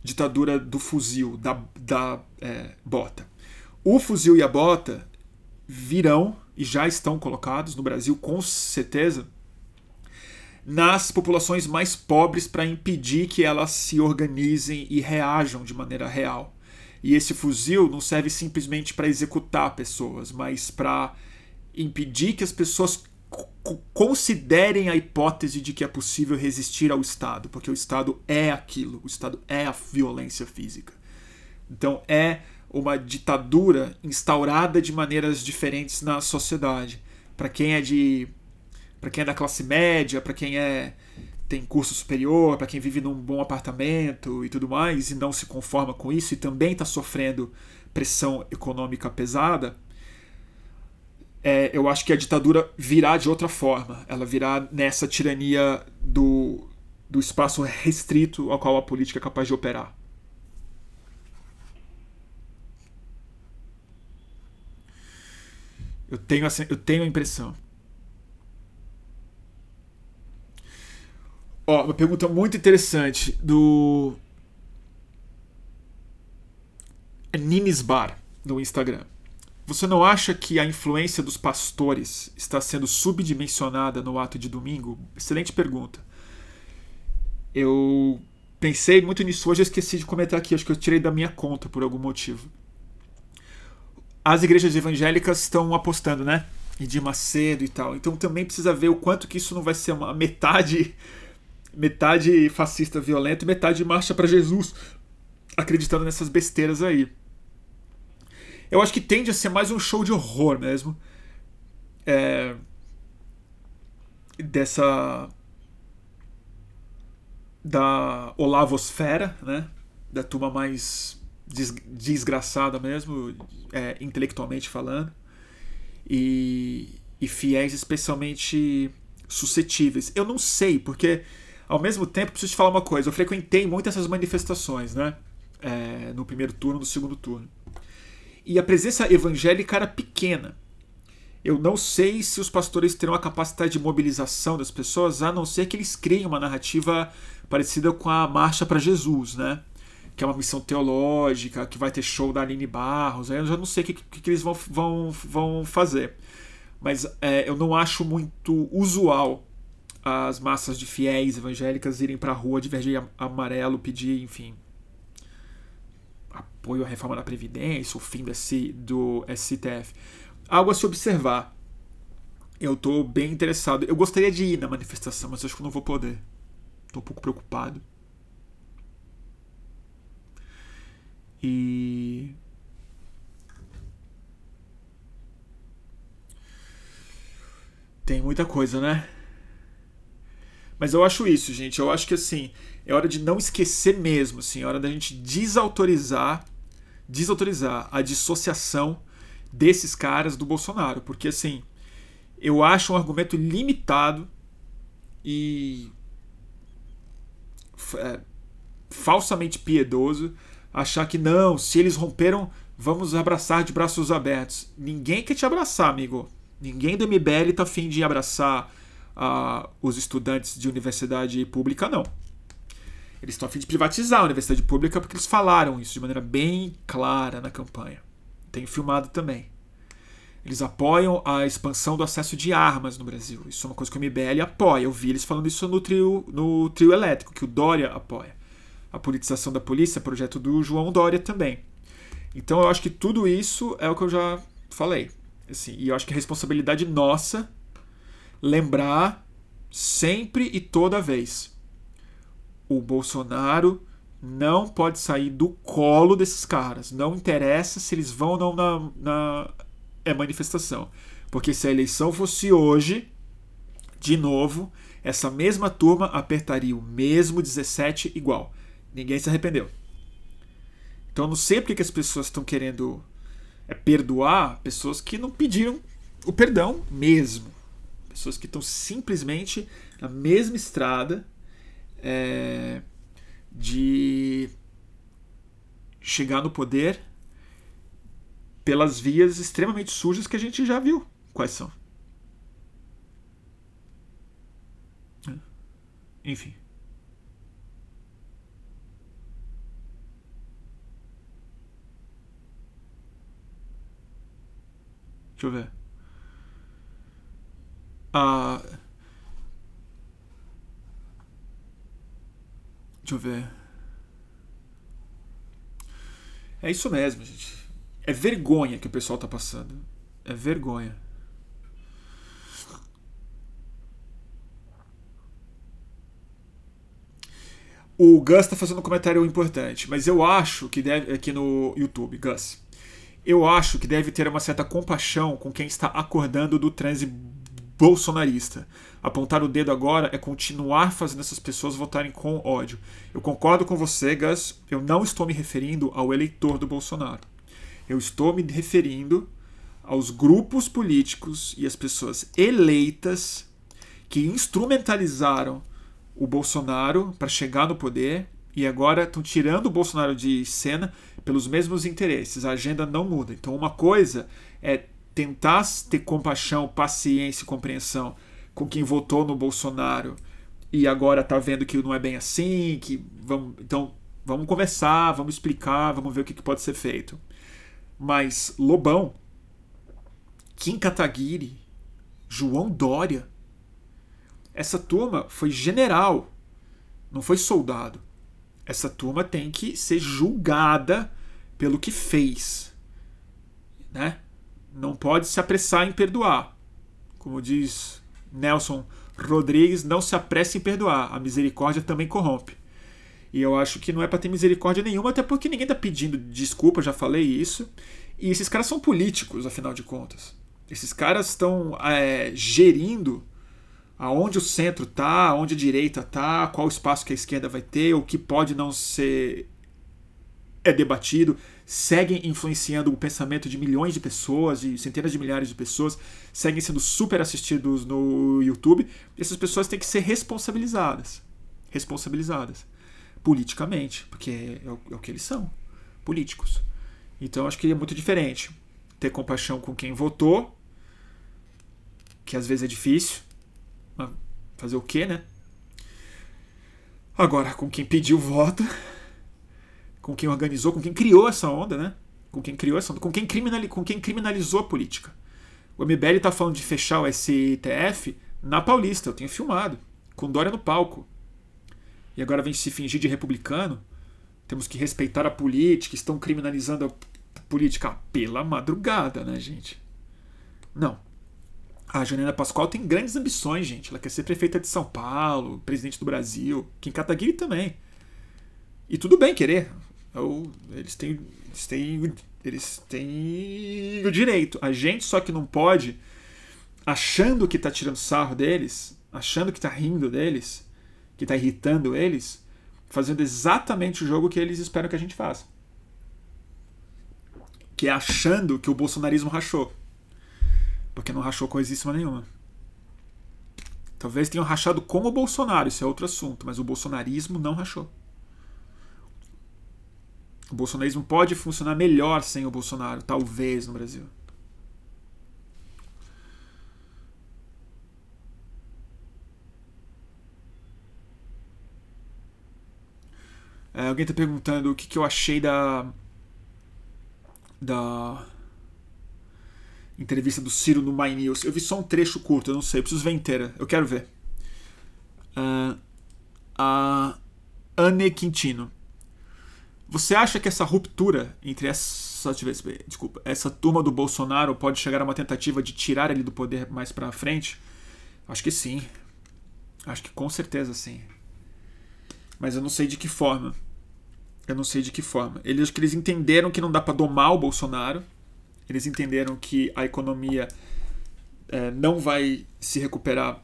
ditadura do fuzil, da, da é, bota. O fuzil e a bota virão e já estão colocados no Brasil, com certeza, nas populações mais pobres para impedir que elas se organizem e reajam de maneira real. E esse fuzil não serve simplesmente para executar pessoas, mas para impedir que as pessoas considerem a hipótese de que é possível resistir ao Estado, porque o Estado é aquilo, o Estado é a violência física. Então é uma ditadura instaurada de maneiras diferentes na sociedade. Para quem é de para quem é da classe média, para quem é tem curso superior, para quem vive num bom apartamento e tudo mais e não se conforma com isso e também está sofrendo pressão econômica pesada, é, eu acho que a ditadura virá de outra forma. Ela virá nessa tirania do, do espaço restrito ao qual a política é capaz de operar. Eu tenho, eu tenho a impressão. Ó, uma pergunta muito interessante do. Nimes Bar no Instagram. Você não acha que a influência dos pastores está sendo subdimensionada no ato de domingo? Excelente pergunta. Eu pensei muito nisso hoje, eu esqueci de comentar aqui, acho que eu tirei da minha conta por algum motivo. As igrejas evangélicas estão apostando, né? E de Macedo e tal. Então também precisa ver o quanto que isso não vai ser uma metade metade fascista violento e metade marcha para Jesus, acreditando nessas besteiras aí. Eu acho que tende a ser mais um show de horror mesmo. É, dessa da Olavosfera, né? Da turma mais desgraçada mesmo, é, intelectualmente falando. E, e fiéis especialmente suscetíveis. Eu não sei, porque ao mesmo tempo preciso te falar uma coisa. Eu frequentei muito essas manifestações, né? É, no primeiro turno, no segundo turno. E a presença evangélica era pequena. Eu não sei se os pastores terão a capacidade de mobilização das pessoas, a não ser que eles criem uma narrativa parecida com a Marcha para Jesus, né? Que é uma missão teológica, que vai ter show da Aline Barros. Aí eu já não sei o que, que, que eles vão, vão, vão fazer. Mas é, eu não acho muito usual as massas de fiéis evangélicas irem para a rua de verde amarelo pedir, enfim, apoio à reforma da Previdência, o fim desse, do STF. Algo a se observar. Eu estou bem interessado. Eu gostaria de ir na manifestação, mas acho que não vou poder. Estou um pouco preocupado. E. Tem muita coisa, né? Mas eu acho isso, gente. Eu acho que assim, é hora de não esquecer mesmo, assim, é hora da gente desautorizar desautorizar a dissociação desses caras do Bolsonaro, porque assim, eu acho um argumento limitado e é, falsamente piedoso achar que não, se eles romperam, vamos abraçar de braços abertos. Ninguém quer te abraçar, amigo. Ninguém do MBL tá afim de abraçar uh, os estudantes de universidade pública, não. Eles estão a fim de privatizar a universidade pública porque eles falaram isso de maneira bem clara na campanha. Tenho filmado também. Eles apoiam a expansão do acesso de armas no Brasil. Isso é uma coisa que o MBL apoia. Eu vi eles falando isso no trio, no trio elétrico, que o Dória apoia. A politização da polícia, projeto do João Dória também. Então eu acho que tudo isso é o que eu já falei. Assim, e eu acho que é responsabilidade nossa lembrar sempre e toda vez o Bolsonaro não pode sair do colo desses caras. Não interessa se eles vão ou não na, na é, manifestação. Porque se a eleição fosse hoje, de novo, essa mesma turma apertaria o mesmo 17 igual. Ninguém se arrependeu. Então eu não sei porque que as pessoas estão querendo é, perdoar pessoas que não pediram o perdão mesmo. Pessoas que estão simplesmente na mesma estrada é, de chegar no poder pelas vias extremamente sujas que a gente já viu quais são. Enfim. Deixa eu ver. Ah. Deixa eu ver. É isso mesmo, gente. É vergonha que o pessoal tá passando. É vergonha. O Gus tá fazendo um comentário importante, mas eu acho que deve. Aqui no YouTube, Gus. Eu acho que deve ter uma certa compaixão com quem está acordando do transe bolsonarista. Apontar o dedo agora é continuar fazendo essas pessoas votarem com ódio. Eu concordo com você, Gus. Eu não estou me referindo ao eleitor do Bolsonaro. Eu estou me referindo aos grupos políticos e às pessoas eleitas que instrumentalizaram o Bolsonaro para chegar no poder e agora estão tirando o Bolsonaro de cena pelos mesmos interesses. A agenda não muda. Então, uma coisa é tentar ter compaixão, paciência e compreensão com quem votou no Bolsonaro e agora tá vendo que não é bem assim, que vamos, então vamos conversar, vamos explicar, vamos ver o que, que pode ser feito. Mas Lobão, Kim Kataguiri, João Dória, essa turma foi general, não foi soldado. Essa turma tem que ser julgada pelo que fez. Né? Não pode se apressar em perdoar. Como diz Nelson Rodrigues, não se apresse em perdoar. A misericórdia também corrompe. E eu acho que não é para ter misericórdia nenhuma, até porque ninguém tá pedindo desculpa, já falei isso. E esses caras são políticos, afinal de contas. Esses caras estão é, gerindo aonde o centro tá, aonde a direita tá, qual espaço que a esquerda vai ter, o que pode não ser é debatido, seguem influenciando o pensamento de milhões de pessoas, de centenas de milhares de pessoas, seguem sendo super assistidos no YouTube. Essas pessoas têm que ser responsabilizadas. Responsabilizadas. Politicamente, porque é o, é o que eles são políticos. Então acho que é muito diferente ter compaixão com quem votou, que às vezes é difícil, mas fazer o quê, né? Agora, com quem pediu voto, com quem organizou, com quem criou essa onda, né? Com quem criou essa onda, com quem, criminali com quem criminalizou a política. O MBL tá falando de fechar o STF na Paulista, eu tenho filmado, com Dória no palco. E agora vem se fingir de republicano. Temos que respeitar a política, estão criminalizando a política pela madrugada, né, gente? Não. A Janina Pascoal tem grandes ambições, gente. Ela quer ser prefeita de São Paulo, presidente do Brasil. Kim Kataguiri também. E tudo bem querer. Eu, eles, têm, eles, têm, eles têm o direito. A gente só que não pode, achando que tá tirando sarro deles, achando que tá rindo deles, que tá irritando eles, fazendo exatamente o jogo que eles esperam que a gente faça. Que é achando que o bolsonarismo rachou. Porque não rachou coisíssima nenhuma. Talvez tenham rachado com o Bolsonaro, isso é outro assunto, mas o bolsonarismo não rachou. O bolsonarismo pode funcionar melhor sem o Bolsonaro, talvez, no Brasil. É, alguém está perguntando o que, que eu achei da. da. Entrevista do Ciro no My News. Eu vi só um trecho curto, eu não sei, eu preciso ver inteira. Eu quero ver. Uh, a Anne Quintino. Você acha que essa ruptura entre essa, desculpa, essa turma do Bolsonaro pode chegar a uma tentativa de tirar ele do poder mais para frente? Acho que sim. Acho que com certeza sim. Mas eu não sei de que forma. Eu não sei de que forma. Eles que eles entenderam que não dá para domar o Bolsonaro. Eles entenderam que a economia é, não vai se recuperar.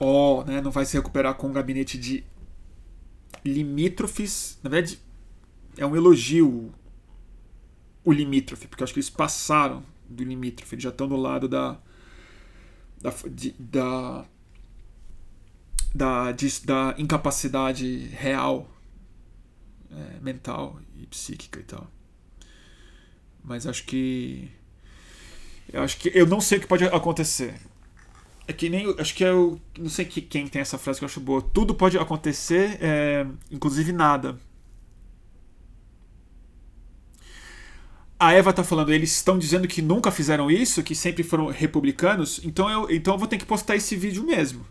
Ó, né, não vai se recuperar com um gabinete de limítrofes. Na verdade, é um elogio o limítrofe, porque eu acho que eles passaram do limítrofe, eles já estão do lado da. da. de, da, da, de, da incapacidade real é, mental e psíquica e tal. Mas acho que. Eu acho que. Eu não sei o que pode acontecer. É que nem. Acho que é o. Não sei que, quem tem essa frase que eu acho boa. Tudo pode acontecer, é, inclusive nada. A Eva tá falando, eles estão dizendo que nunca fizeram isso, que sempre foram republicanos, então eu, então eu vou ter que postar esse vídeo mesmo.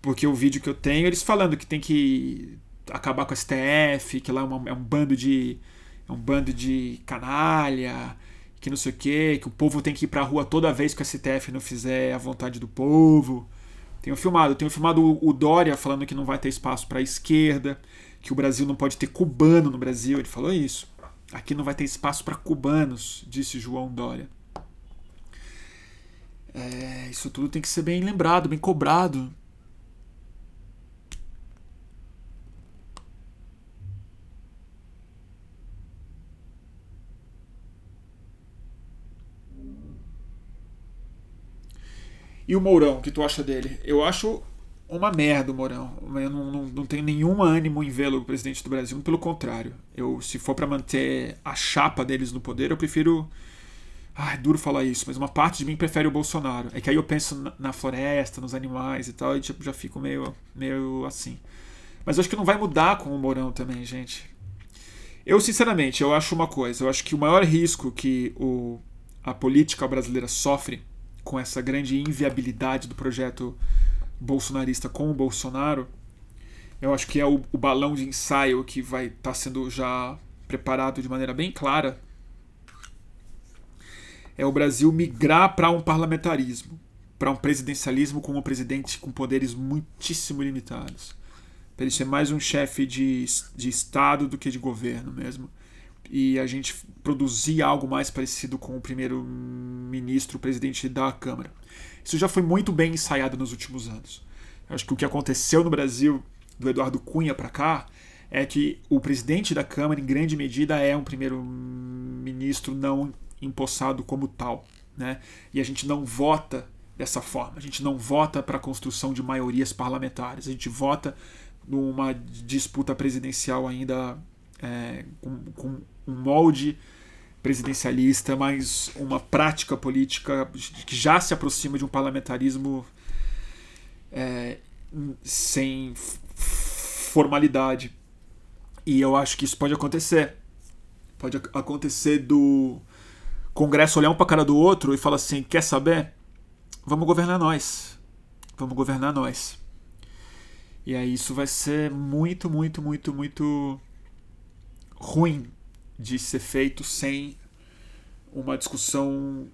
Porque o vídeo que eu tenho, eles falando que tem que acabar com a STF, que lá é, uma, é um bando de. É um bando de canalha, que não sei o quê, que o povo tem que ir pra rua toda vez que o STF não fizer a vontade do povo. Tenho filmado, tenho filmado o Dória falando que não vai ter espaço para a esquerda, que o Brasil não pode ter cubano no Brasil, ele falou isso. Aqui não vai ter espaço para cubanos, disse João Dória. É, isso tudo tem que ser bem lembrado, bem cobrado. E o Mourão, o que tu acha dele? Eu acho uma merda o Mourão. Eu não, não, não tenho nenhum ânimo em vê-lo presidente do Brasil. Pelo contrário. Eu, se for para manter a chapa deles no poder, eu prefiro. Ah, é duro falar isso, mas uma parte de mim prefere o Bolsonaro. É que aí eu penso na, floresta, nos animais e tal, e tipo, já fico meio, meio assim. Mas eu acho que não vai mudar com o Mourão também, gente. Eu, sinceramente, eu acho uma coisa. Eu acho que o maior risco que o, a política brasileira sofre com essa grande inviabilidade do projeto bolsonarista com o Bolsonaro, eu acho que é o, o balão de ensaio que vai estar tá sendo já preparado de maneira bem clara. É o Brasil migrar para um parlamentarismo, para um presidencialismo com um presidente com poderes muitíssimo limitados para ele ser mais um chefe de, de Estado do que de governo mesmo. E a gente produzir algo mais parecido com o primeiro-ministro, presidente da Câmara. Isso já foi muito bem ensaiado nos últimos anos. Eu acho que o que aconteceu no Brasil, do Eduardo Cunha para cá, é que o presidente da Câmara, em grande medida, é um primeiro-ministro não empossado como tal. Né? E a gente não vota dessa forma. A gente não vota para a construção de maiorias parlamentares. A gente vota numa disputa presidencial ainda é, com, com, um molde presidencialista, mas uma prática política que já se aproxima de um parlamentarismo é, sem formalidade. E eu acho que isso pode acontecer. Pode acontecer do Congresso olhar um para cara do outro e falar assim: quer saber? Vamos governar nós. Vamos governar nós. E aí isso vai ser muito, muito, muito, muito ruim de ser feito sem uma discussão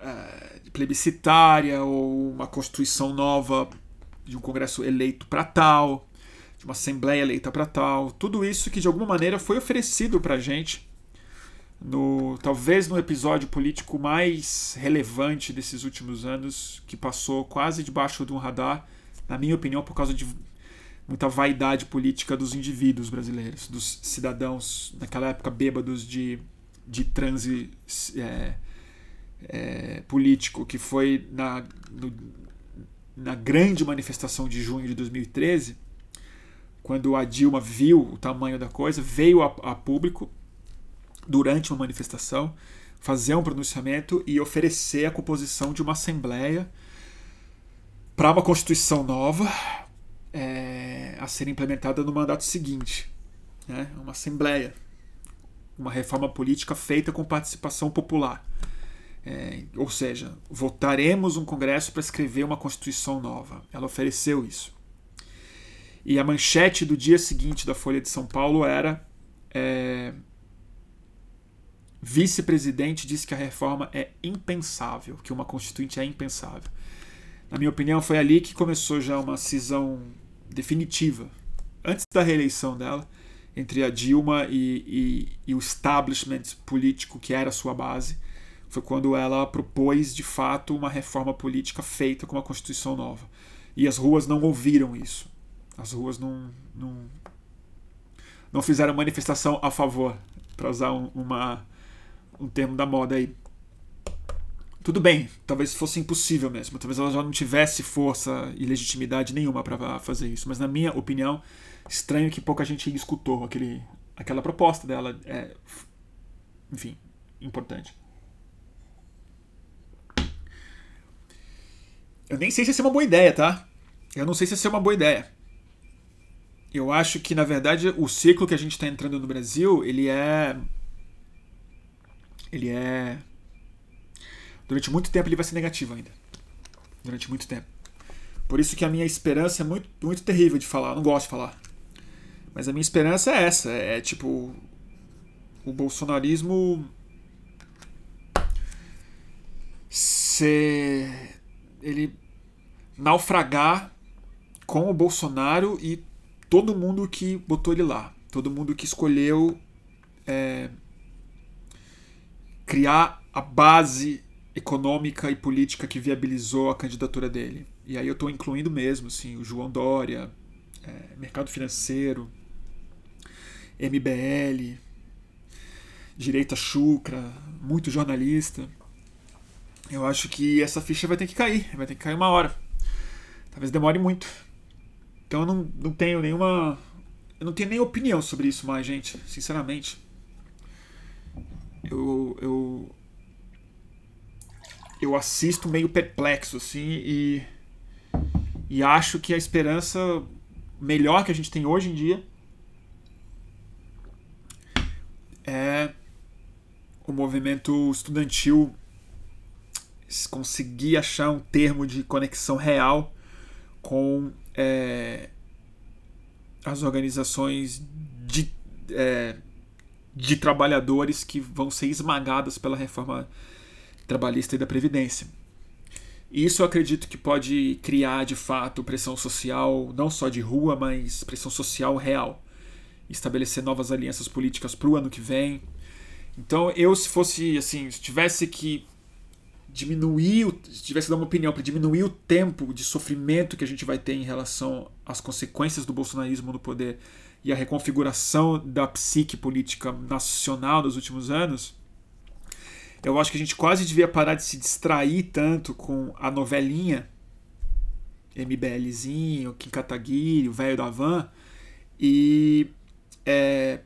é, plebiscitária ou uma constituição nova de um Congresso eleito para tal, de uma Assembleia eleita para tal. Tudo isso que de alguma maneira foi oferecido para a gente no talvez no episódio político mais relevante desses últimos anos, que passou quase debaixo de um radar na minha opinião, por causa de muita vaidade política dos indivíduos brasileiros, dos cidadãos, naquela época bêbados de, de transe é, é, político, que foi na, no, na grande manifestação de junho de 2013, quando a Dilma viu o tamanho da coisa, veio a, a público durante uma manifestação fazer um pronunciamento e oferecer a composição de uma assembleia para uma Constituição nova é, a ser implementada no mandato seguinte. Né? Uma Assembleia. Uma reforma política feita com participação popular. É, ou seja, votaremos um Congresso para escrever uma Constituição nova. Ela ofereceu isso. E a manchete do dia seguinte da Folha de São Paulo era: é, Vice-presidente diz que a reforma é impensável, que uma Constituinte é impensável na minha opinião, foi ali que começou já uma cisão definitiva, antes da reeleição dela, entre a Dilma e, e, e o establishment político que era sua base. Foi quando ela propôs, de fato, uma reforma política feita com uma Constituição nova. E as ruas não ouviram isso. As ruas não, não, não fizeram manifestação a favor, para usar um, uma, um termo da moda aí. Tudo bem, talvez fosse impossível mesmo, talvez ela já não tivesse força e legitimidade nenhuma para fazer isso, mas na minha opinião, estranho que pouca gente escutou aquele, aquela proposta dela, é, enfim, importante. Eu nem sei se isso é uma boa ideia, tá? Eu não sei se isso é uma boa ideia. Eu acho que, na verdade, o ciclo que a gente está entrando no Brasil, ele é. Ele é durante muito tempo ele vai ser negativo ainda. Durante muito tempo. Por isso que a minha esperança é muito, muito terrível de falar. Eu não gosto de falar. Mas a minha esperança é essa. É, é tipo. O bolsonarismo. Ser. Ele naufragar com o Bolsonaro e todo mundo que botou ele lá. Todo mundo que escolheu é, criar a base econômica e política que viabilizou a candidatura dele. E aí eu estou incluindo mesmo assim, o João Dória, é, mercado financeiro, MBL, direita chucra, muito jornalista. Eu acho que essa ficha vai ter que cair, vai ter que cair uma hora. Talvez demore muito. Então eu não, não tenho nenhuma. Eu não tenho nem opinião sobre isso mais, gente, sinceramente. Eu, eu, eu assisto meio perplexo, assim, e, e acho que a esperança melhor que a gente tem hoje em dia o movimento estudantil conseguir achar um termo de conexão real com é, as organizações de, é, de trabalhadores que vão ser esmagadas pela reforma trabalhista e da Previdência. Isso eu acredito que pode criar de fato pressão social, não só de rua, mas pressão social real. Estabelecer novas alianças políticas para o ano que vem. Então eu, se fosse assim, se tivesse que diminuir, se tivesse dar uma opinião para diminuir o tempo de sofrimento que a gente vai ter em relação às consequências do bolsonarismo no poder e a reconfiguração da psique política nacional nos últimos anos, eu acho que a gente quase devia parar de se distrair tanto com a novelinha MBLzinho, Kim Kataguiri, o velho da van, e é,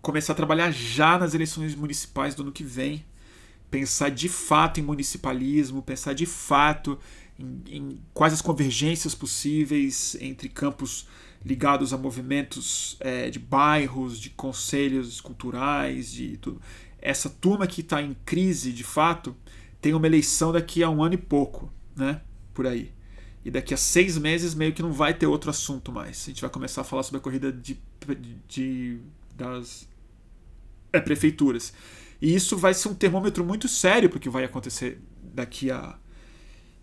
começar a trabalhar já nas eleições municipais do ano que vem. Pensar de fato em municipalismo, pensar de fato em, em quais as convergências possíveis entre campos ligados a movimentos é, de bairros, de conselhos culturais, de tudo essa turma que está em crise de fato tem uma eleição daqui a um ano e pouco, né? Por aí. E daqui a seis meses meio que não vai ter outro assunto mais. A gente vai começar a falar sobre a corrida de, de das é, prefeituras. E isso vai ser um termômetro muito sério para o que vai acontecer daqui a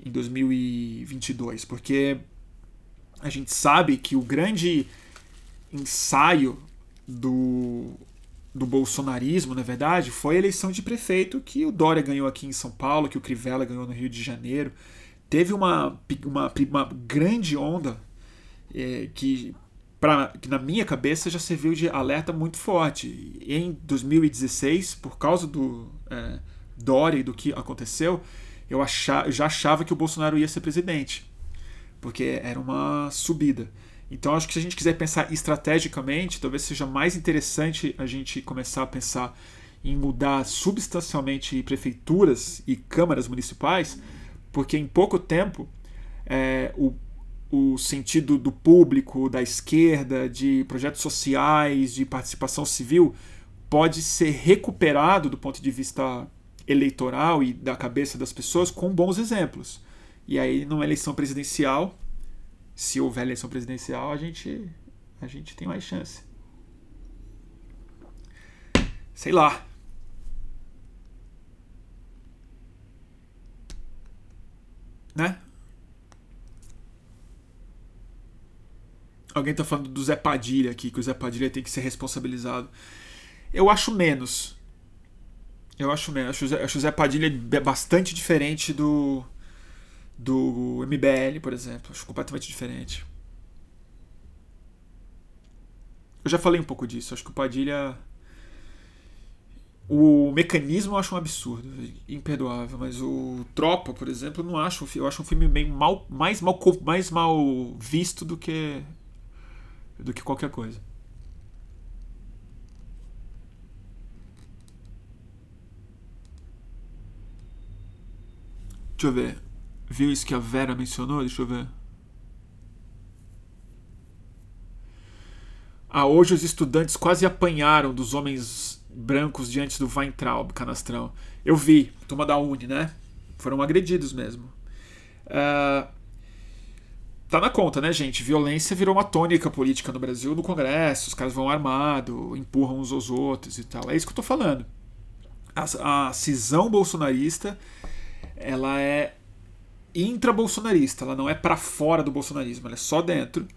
em 2022, porque a gente sabe que o grande ensaio do do bolsonarismo, na verdade, foi a eleição de prefeito que o Dória ganhou aqui em São Paulo, que o Crivella ganhou no Rio de Janeiro. Teve uma, uma, uma grande onda é, que, pra, que, na minha cabeça, já serviu de alerta muito forte. Em 2016, por causa do é, Dória e do que aconteceu, eu, já achava que o Bolsonaro ia ser presidente, porque era uma subida. Então acho que se a gente quiser pensar estrategicamente, talvez seja mais interessante a gente começar a pensar em mudar substancialmente prefeituras e câmaras municipais, porque em pouco tempo é, o, o sentido do público, da esquerda, de projetos sociais, de participação civil, pode ser recuperado do ponto de vista eleitoral e da cabeça das pessoas com bons exemplos. E aí, numa eleição presidencial, se houver eleição presidencial, a gente, a gente tem mais chance. Sei lá. Né? Alguém tá falando do Zé Padilha aqui, que o Zé Padilha tem que ser responsabilizado. Eu acho menos. Eu acho menos. Acho, acho o Zé Padilha bastante diferente do, do MBL, por exemplo. Acho completamente diferente. Eu já falei um pouco disso. Acho que o Padilha. O mecanismo eu acho um absurdo, imperdoável, mas o Tropa, por exemplo, eu não acho. Eu acho um filme bem mal, mais mal, mais mal visto do que do que qualquer coisa. Deixa eu ver. Viu isso que a Vera mencionou? Deixa eu ver. Ah, hoje os estudantes quase apanharam dos homens brancos diante do Weintraub, canastrão. Eu vi, turma da Uni, né? Foram agredidos mesmo. Uh, tá na conta, né, gente? Violência virou uma tônica política no Brasil, no Congresso. Os caras vão armado, empurram uns aos outros e tal. É isso que eu tô falando. A, a cisão bolsonarista, ela é intra-bolsonarista, ela não é para fora do bolsonarismo, ela é só dentro.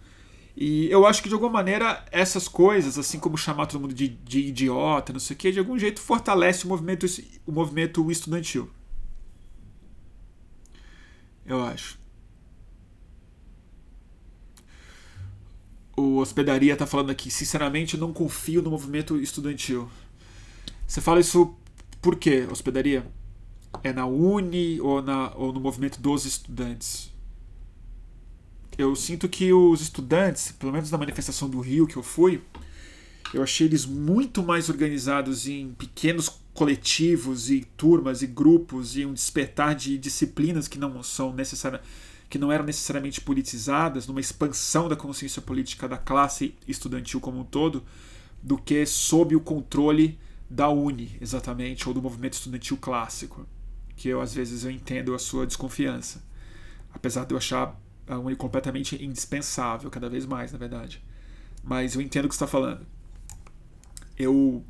E eu acho que de alguma maneira essas coisas, assim como chamar todo mundo de, de idiota, não sei o que, de algum jeito fortalece o movimento, o movimento estudantil. Eu acho. O Hospedaria tá falando aqui, sinceramente não confio no movimento estudantil. Você fala isso por quê, Hospedaria? É na Uni ou, na, ou no movimento dos estudantes? Eu sinto que os estudantes, pelo menos na manifestação do Rio que eu fui, eu achei eles muito mais organizados em pequenos coletivos e turmas e grupos e um despertar de disciplinas que não são necessárias que não eram necessariamente politizadas, numa expansão da consciência política da classe estudantil como um todo, do que sob o controle da Uni, exatamente, ou do movimento estudantil clássico, que eu às vezes eu entendo a sua desconfiança, apesar de eu achar a Uni completamente indispensável, cada vez mais, na verdade. Mas eu entendo o que você está falando. Eu,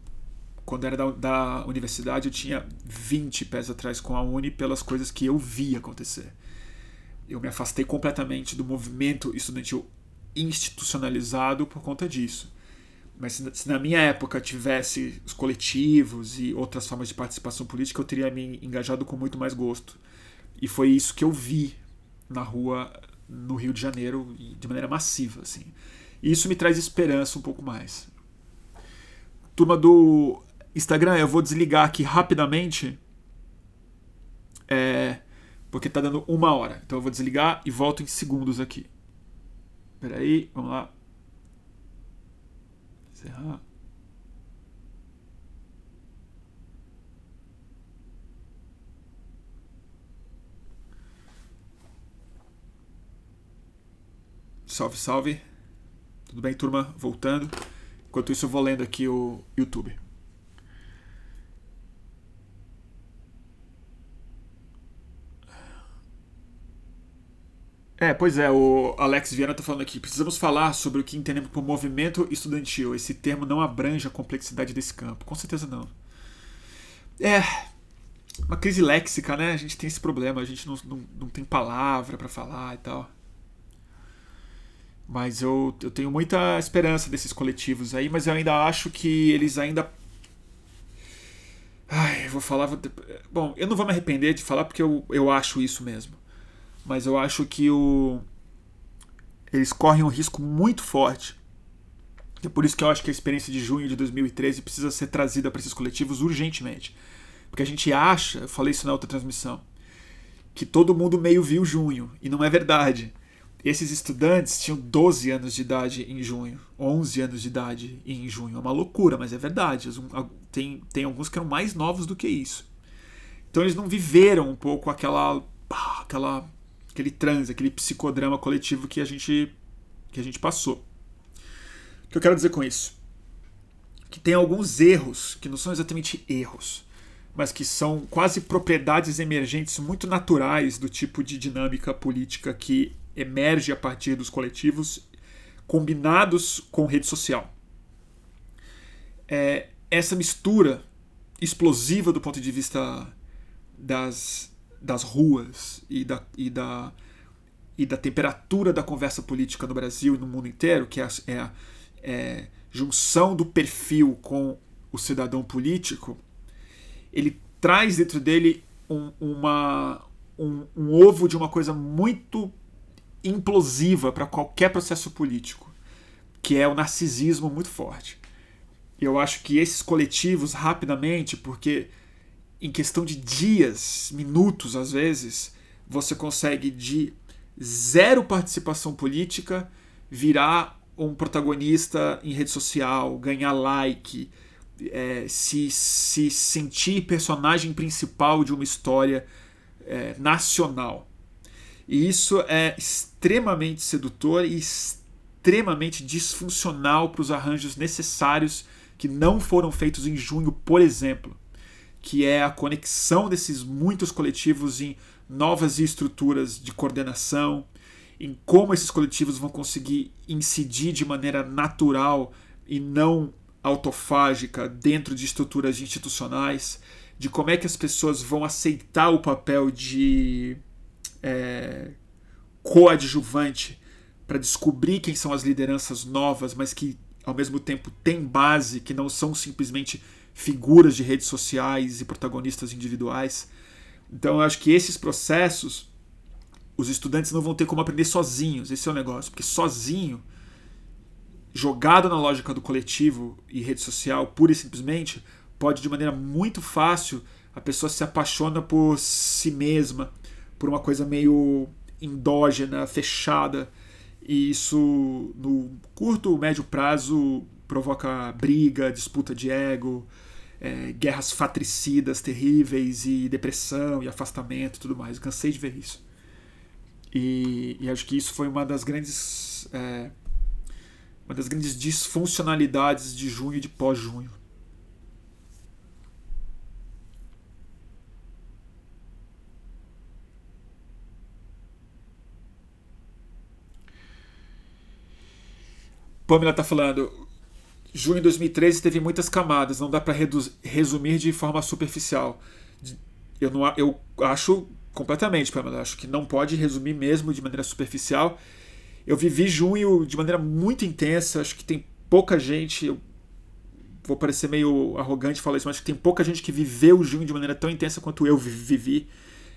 quando era da, da universidade, eu tinha 20 pés atrás com a Uni pelas coisas que eu vi acontecer. Eu me afastei completamente do movimento estudantil institucionalizado por conta disso. Mas se, se, na minha época tivesse os coletivos e outras formas de participação política, eu teria me engajado com muito mais gosto. E foi isso que eu vi na rua no Rio de Janeiro de maneira massiva, assim. E isso me traz esperança um pouco mais. Turma do Instagram, eu vou desligar aqui rapidamente. É, porque tá dando uma hora. Então eu vou desligar e volto em segundos aqui. Peraí, vamos lá. Encerrar. Salve, salve. Tudo bem, turma? Voltando. Enquanto isso, eu vou lendo aqui o YouTube. É, pois é, o Alex Viana está falando aqui. Precisamos falar sobre o que entendemos por movimento estudantil. Esse termo não abrange a complexidade desse campo. Com certeza não. É. Uma crise léxica, né? A gente tem esse problema. A gente não, não, não tem palavra para falar e tal. Mas eu, eu tenho muita esperança desses coletivos aí, mas eu ainda acho que eles ainda. Ai, vou falar. Vou... Bom, eu não vou me arrepender de falar porque eu, eu acho isso mesmo mas eu acho que o eles correm um risco muito forte. É por isso que eu acho que a experiência de junho de 2013 precisa ser trazida para esses coletivos urgentemente. Porque a gente acha, eu falei isso na outra transmissão, que todo mundo meio viu junho, e não é verdade. Esses estudantes tinham 12 anos de idade em junho, 11 anos de idade em junho. É uma loucura, mas é verdade. Tem, tem alguns que eram mais novos do que isso. Então eles não viveram um pouco aquela, aquela aquele transe, aquele psicodrama coletivo que a gente que a gente passou. O que eu quero dizer com isso? Que tem alguns erros que não são exatamente erros, mas que são quase propriedades emergentes muito naturais do tipo de dinâmica política que emerge a partir dos coletivos combinados com rede social. É, essa mistura explosiva do ponto de vista das das ruas e da, e da, e da temperatura da conversa política no Brasil e no mundo inteiro, que é a, é a é, junção do perfil com o cidadão político, ele traz dentro dele um, uma, um, um ovo de uma coisa muito implosiva para qualquer processo político, que é o narcisismo muito forte. Eu acho que esses coletivos, rapidamente, porque em questão de dias, minutos às vezes, você consegue de zero participação política virar um protagonista em rede social, ganhar like, é, se, se sentir personagem principal de uma história é, nacional. E isso é extremamente sedutor e extremamente disfuncional para os arranjos necessários que não foram feitos em junho, por exemplo que é a conexão desses muitos coletivos em novas estruturas de coordenação, em como esses coletivos vão conseguir incidir de maneira natural e não autofágica dentro de estruturas institucionais, de como é que as pessoas vão aceitar o papel de é, coadjuvante para descobrir quem são as lideranças novas, mas que ao mesmo tempo têm base, que não são simplesmente figuras de redes sociais e protagonistas individuais. Então eu acho que esses processos os estudantes não vão ter como aprender sozinhos. Esse é o negócio, porque sozinho, jogado na lógica do coletivo e rede social, pura e simplesmente, pode de maneira muito fácil a pessoa se apaixona por si mesma, por uma coisa meio endógena, fechada, e isso no curto, médio prazo provoca briga, disputa de ego, é, guerras fratricidas terríveis e depressão e afastamento e tudo mais. Eu cansei de ver isso. E, e acho que isso foi uma das grandes. É, uma das grandes disfuncionalidades de junho e de pós-junho. Pamela tá falando, Junho de 2013 teve muitas camadas, não dá para resumir de forma superficial. Eu, não, eu acho completamente, Pamela, acho que não pode resumir mesmo de maneira superficial. Eu vivi junho de maneira muito intensa, acho que tem pouca gente, eu vou parecer meio arrogante falar isso, mas acho que tem pouca gente que viveu junho de maneira tão intensa quanto eu vivi.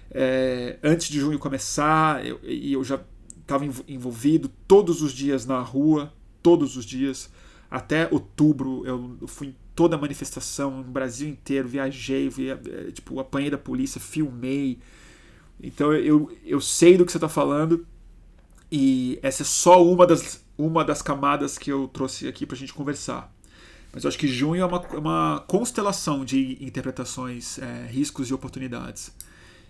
É, antes de junho começar, eu, eu já estava envolvido todos os dias na rua, todos os dias. Até outubro eu fui em toda a manifestação, no Brasil inteiro, viajei, via, é, tipo, apanhei da polícia, filmei. Então eu, eu sei do que você está falando e essa é só uma das, uma das camadas que eu trouxe aqui para a gente conversar. Mas eu acho que junho é uma, uma constelação de interpretações, é, riscos e oportunidades.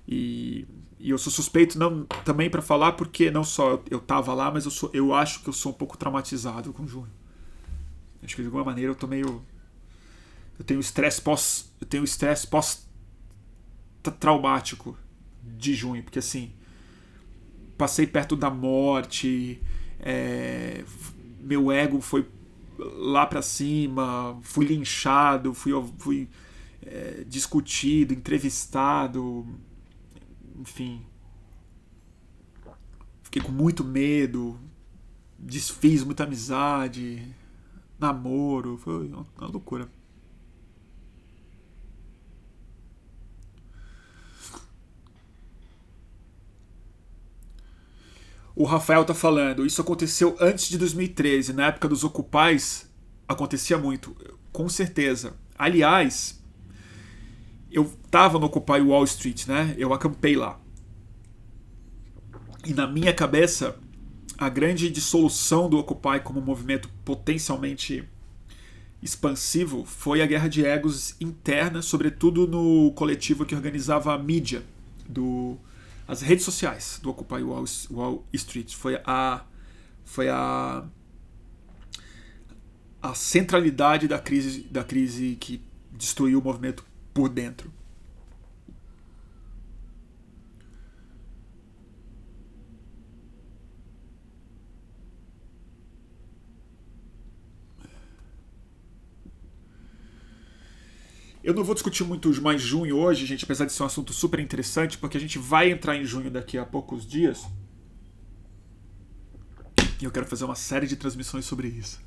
E, e, eu sou suspeito não, também para falar porque não só eu estava lá, mas eu, sou, eu acho que eu sou um pouco traumatizado com junho. Acho que de alguma maneira eu tô meio. Eu tenho estresse pós. Eu tenho estresse pós traumático de junho, porque assim. Passei perto da morte, é, meu ego foi lá para cima, fui linchado, fui, fui é, discutido, entrevistado, enfim. Fiquei com muito medo, desfiz muita amizade, namoro, foi uma, loucura. O Rafael tá falando, isso aconteceu antes de 2013, na época dos Ocupais, acontecia muito, com certeza. Aliás, eu tava no Occupy Wall Street, né? Eu acampei lá. E na minha cabeça, a grande dissolução do Occupy como movimento potencialmente expansivo foi a guerra de egos interna, sobretudo no coletivo que organizava a mídia do as redes sociais do Occupy Wall, Wall Street foi a foi a a centralidade da crise da crise que destruiu o movimento por dentro. Eu não vou discutir muito mais junho hoje, gente, apesar de ser um assunto super interessante, porque a gente vai entrar em junho daqui a poucos dias. E eu quero fazer uma série de transmissões sobre isso.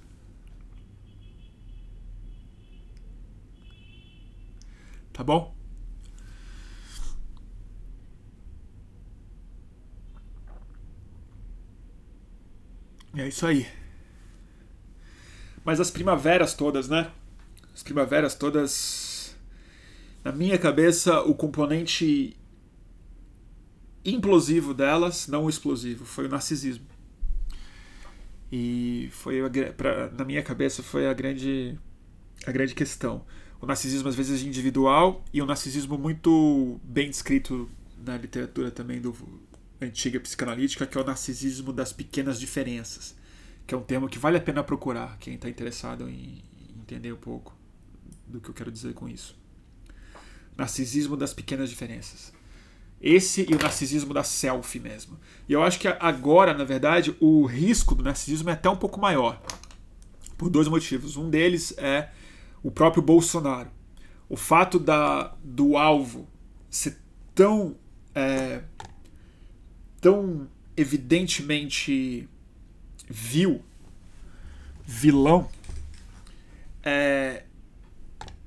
Tá bom? E é isso aí. Mas as primaveras todas, né? As primaveras todas na minha cabeça, o componente implosivo delas, não o explosivo, foi o narcisismo. E foi pra, na minha cabeça foi a grande a grande questão. O narcisismo às vezes individual e o narcisismo muito bem descrito na literatura também do antiga psicanalítica, que é o narcisismo das pequenas diferenças, que é um termo que vale a pena procurar quem está interessado em entender um pouco do que eu quero dizer com isso. Narcisismo das pequenas diferenças. Esse e o narcisismo da selfie mesmo. E eu acho que agora, na verdade, o risco do narcisismo é até um pouco maior. Por dois motivos. Um deles é o próprio Bolsonaro. O fato da, do alvo ser tão. É, tão evidentemente vil, vilão, é,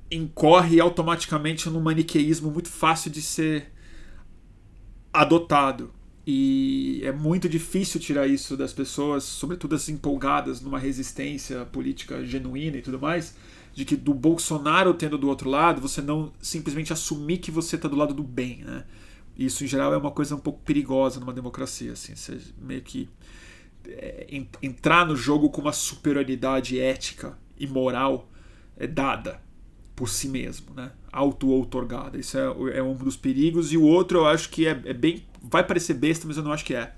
incorre automaticamente num maniqueísmo muito fácil de ser adotado. E é muito difícil tirar isso das pessoas, sobretudo as empolgadas numa resistência política genuína e tudo mais, de que do Bolsonaro tendo do outro lado, você não simplesmente assumir que você está do lado do bem, né? Isso em geral é uma coisa um pouco perigosa numa democracia, assim, você meio que é, entrar no jogo com uma superioridade ética e moral é dada por si mesmo, né? Auto-outorgada. Isso é, é, um dos perigos. E o outro eu acho que é, é, bem. Vai parecer besta, mas eu não acho que é.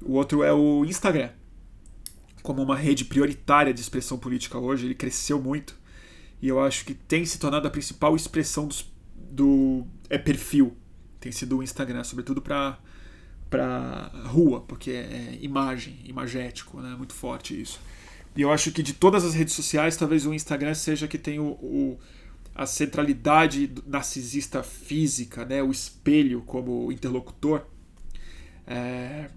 O outro é o Instagram. Como uma rede prioritária de expressão política hoje, ele cresceu muito. E eu acho que tem se tornado a principal expressão dos, do é perfil. Tem sido o Instagram, sobretudo para para rua, porque é imagem, imagético, né? Muito forte isso. E eu acho que de todas as redes sociais, talvez o Instagram seja que tem o, o a centralidade narcisista física, né? o espelho como interlocutor. É,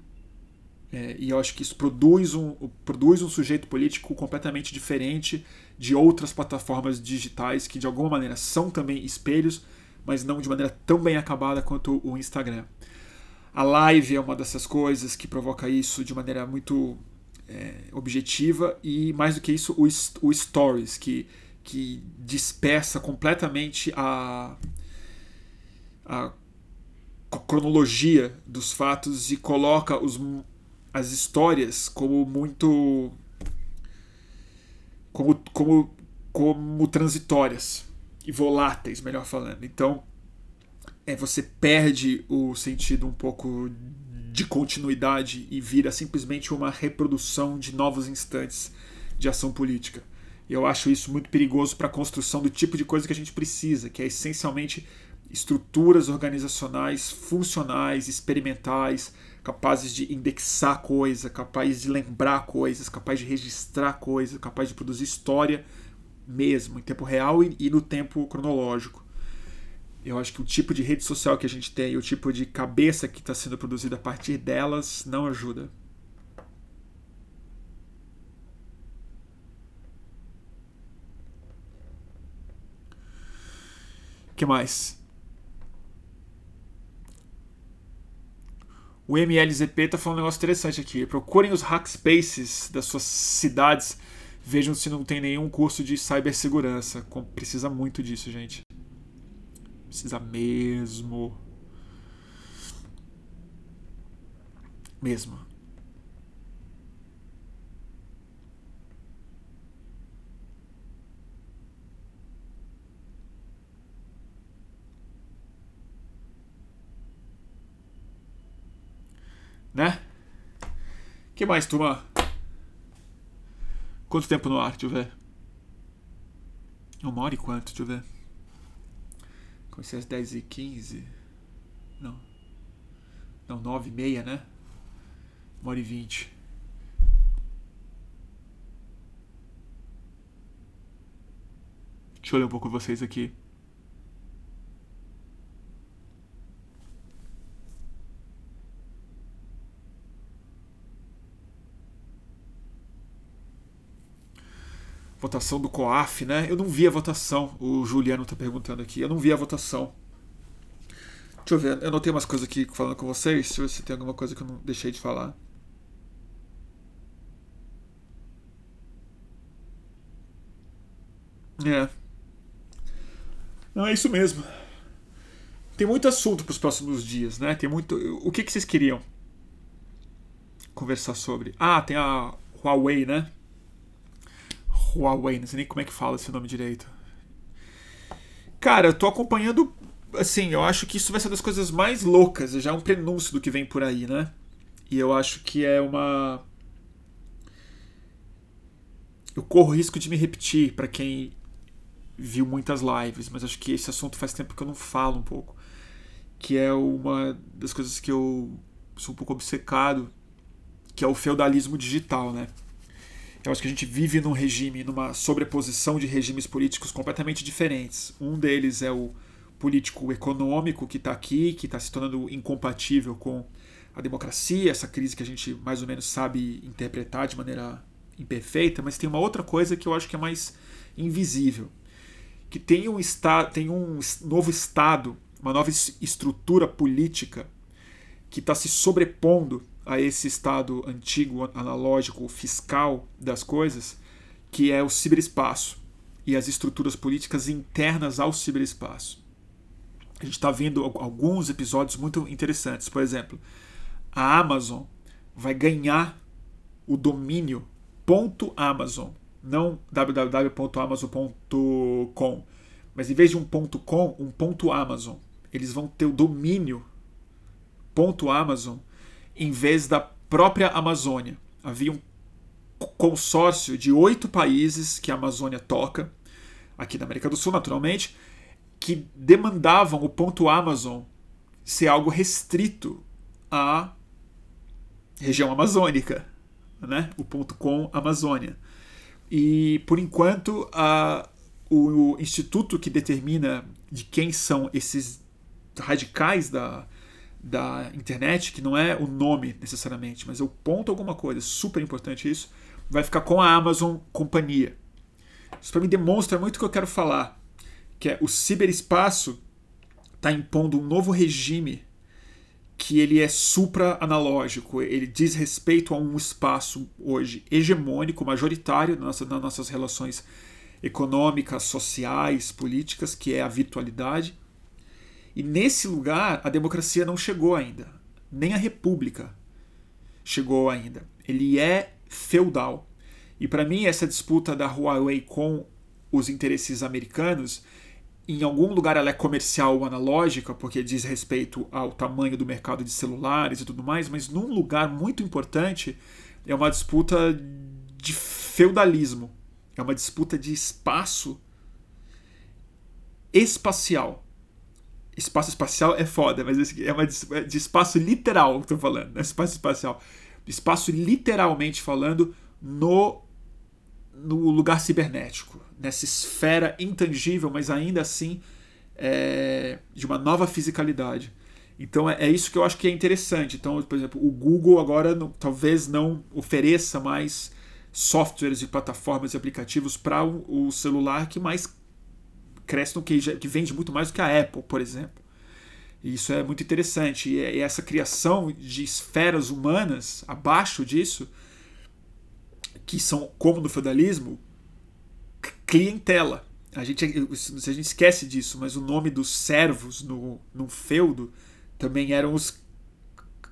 é, e eu acho que isso produz um, produz um sujeito político completamente diferente de outras plataformas digitais que de alguma maneira são também espelhos, mas não de maneira tão bem acabada quanto o Instagram. A live é uma dessas coisas que provoca isso de maneira muito é, objetiva e mais do que isso o, o stories que, que dispersa completamente a, a cronologia dos fatos e coloca os, as histórias como muito como, como, como transitórias e voláteis, melhor falando. Então, é, você perde o sentido um pouco de continuidade e vira simplesmente uma reprodução de novos instantes de ação política. E eu acho isso muito perigoso para a construção do tipo de coisa que a gente precisa, que é essencialmente estruturas organizacionais funcionais, experimentais, capazes de indexar coisa, capazes de lembrar coisas, capazes de registrar coisas, capazes de produzir história mesmo, em tempo real e, e no tempo cronológico. Eu acho que o tipo de rede social que a gente tem, o tipo de cabeça que está sendo produzida a partir delas, não ajuda. Que mais? O MLZP está falando um negócio interessante aqui. Procurem os hackspaces das suas cidades. Vejam se não tem nenhum curso de cibersegurança. Precisa muito disso, gente. Precisa mesmo. Mesmo. Né? que mais, turma? Quanto tempo no ar? Deixa eu ver. Uma hora e quanto? Deixa eu ver. Comecei às 10 e 15 Não. Não, 9 e meia, né? Uma hora e 20. Deixa eu ler um pouco vocês aqui. Votação do COAF, né? Eu não vi a votação. O Juliano está perguntando aqui. Eu não vi a votação. Deixa eu ver. Eu notei umas coisas aqui falando com vocês. Deixa eu ver se tem alguma coisa que eu não deixei de falar. É. Não, é isso mesmo. Tem muito assunto para os próximos dias, né? Tem muito. O que, que vocês queriam conversar sobre? Ah, tem a Huawei, né? Huawei, não sei nem como é que fala esse nome direito. Cara, eu tô acompanhando. Assim, eu acho que isso vai ser das coisas mais loucas, já é um prenúncio do que vem por aí, né? E eu acho que é uma. Eu corro risco de me repetir para quem viu muitas lives, mas acho que esse assunto faz tempo que eu não falo um pouco. Que é uma das coisas que eu sou um pouco obcecado, que é o feudalismo digital, né? Eu acho que a gente vive num regime, numa sobreposição de regimes políticos completamente diferentes. Um deles é o político econômico que está aqui, que está se tornando incompatível com a democracia, essa crise que a gente mais ou menos sabe interpretar de maneira imperfeita, mas tem uma outra coisa que eu acho que é mais invisível, que tem um estado, tem um novo estado, uma nova estrutura política que está se sobrepondo a esse estado antigo, analógico, fiscal das coisas, que é o ciberespaço e as estruturas políticas internas ao ciberespaço. A gente está vendo alguns episódios muito interessantes. Por exemplo, a Amazon vai ganhar o domínio .amazon, não www.amazon.com, mas em vez de um .com, um .amazon. Eles vão ter o domínio .amazon em vez da própria Amazônia. Havia um consórcio de oito países que a Amazônia toca, aqui na América do Sul, naturalmente, que demandavam o ponto Amazon ser algo restrito à região amazônica. né? O ponto .com Amazônia. E, por enquanto, a, o, o instituto que determina de quem são esses radicais da, da internet, que não é o nome necessariamente, mas o ponto alguma coisa, super importante isso, vai ficar com a Amazon Companhia. Isso para mim demonstra muito o que eu quero falar, que é o ciberespaço está impondo um novo regime que ele é supra-analógico, ele diz respeito a um espaço hoje hegemônico, majoritário nas nossas relações econômicas, sociais, políticas, que é a virtualidade. E nesse lugar a democracia não chegou ainda, nem a república chegou ainda. Ele é feudal. E para mim essa disputa da Huawei com os interesses americanos em algum lugar ela é comercial ou analógica, porque diz respeito ao tamanho do mercado de celulares e tudo mais, mas num lugar muito importante é uma disputa de feudalismo, é uma disputa de espaço espacial. Espaço espacial é foda, mas é uma é de espaço literal que estou falando, não é espaço espacial. Espaço literalmente falando no, no lugar cibernético nessa esfera intangível, mas ainda assim é, de uma nova fisicalidade. Então é, é, isso que eu acho que é interessante. Então, por exemplo, o Google agora não, talvez não ofereça mais softwares e plataformas e aplicativos para o, o, celular que mais cresce que, que vende muito mais do que a Apple, por exemplo. E isso é muito interessante. E, e essa criação de esferas humanas abaixo disso, que são como no feudalismo, clientela. A gente, a gente esquece disso, mas o nome dos servos no, no feudo também eram os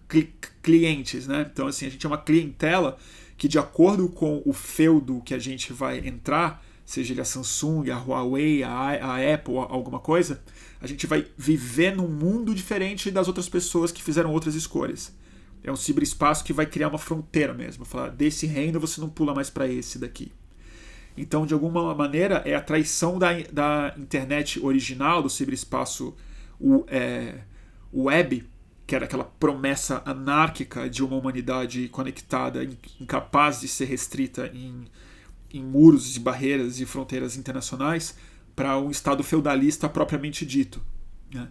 cli clientes, né? Então, assim, a gente é uma clientela que, de acordo com o feudo que a gente vai entrar, seja ele a Samsung, a Huawei, a, a Apple, alguma coisa, a gente vai viver num mundo diferente das outras pessoas que fizeram outras escolhas. É um ciberespaço que vai criar uma fronteira mesmo. Falar, desse reino você não pula mais para esse daqui. Então, de alguma maneira, é a traição da, da internet original, do ciberespaço o, é, web, que era aquela promessa anárquica de uma humanidade conectada, incapaz de ser restrita em, em muros e barreiras e fronteiras internacionais, para um Estado feudalista propriamente dito, né?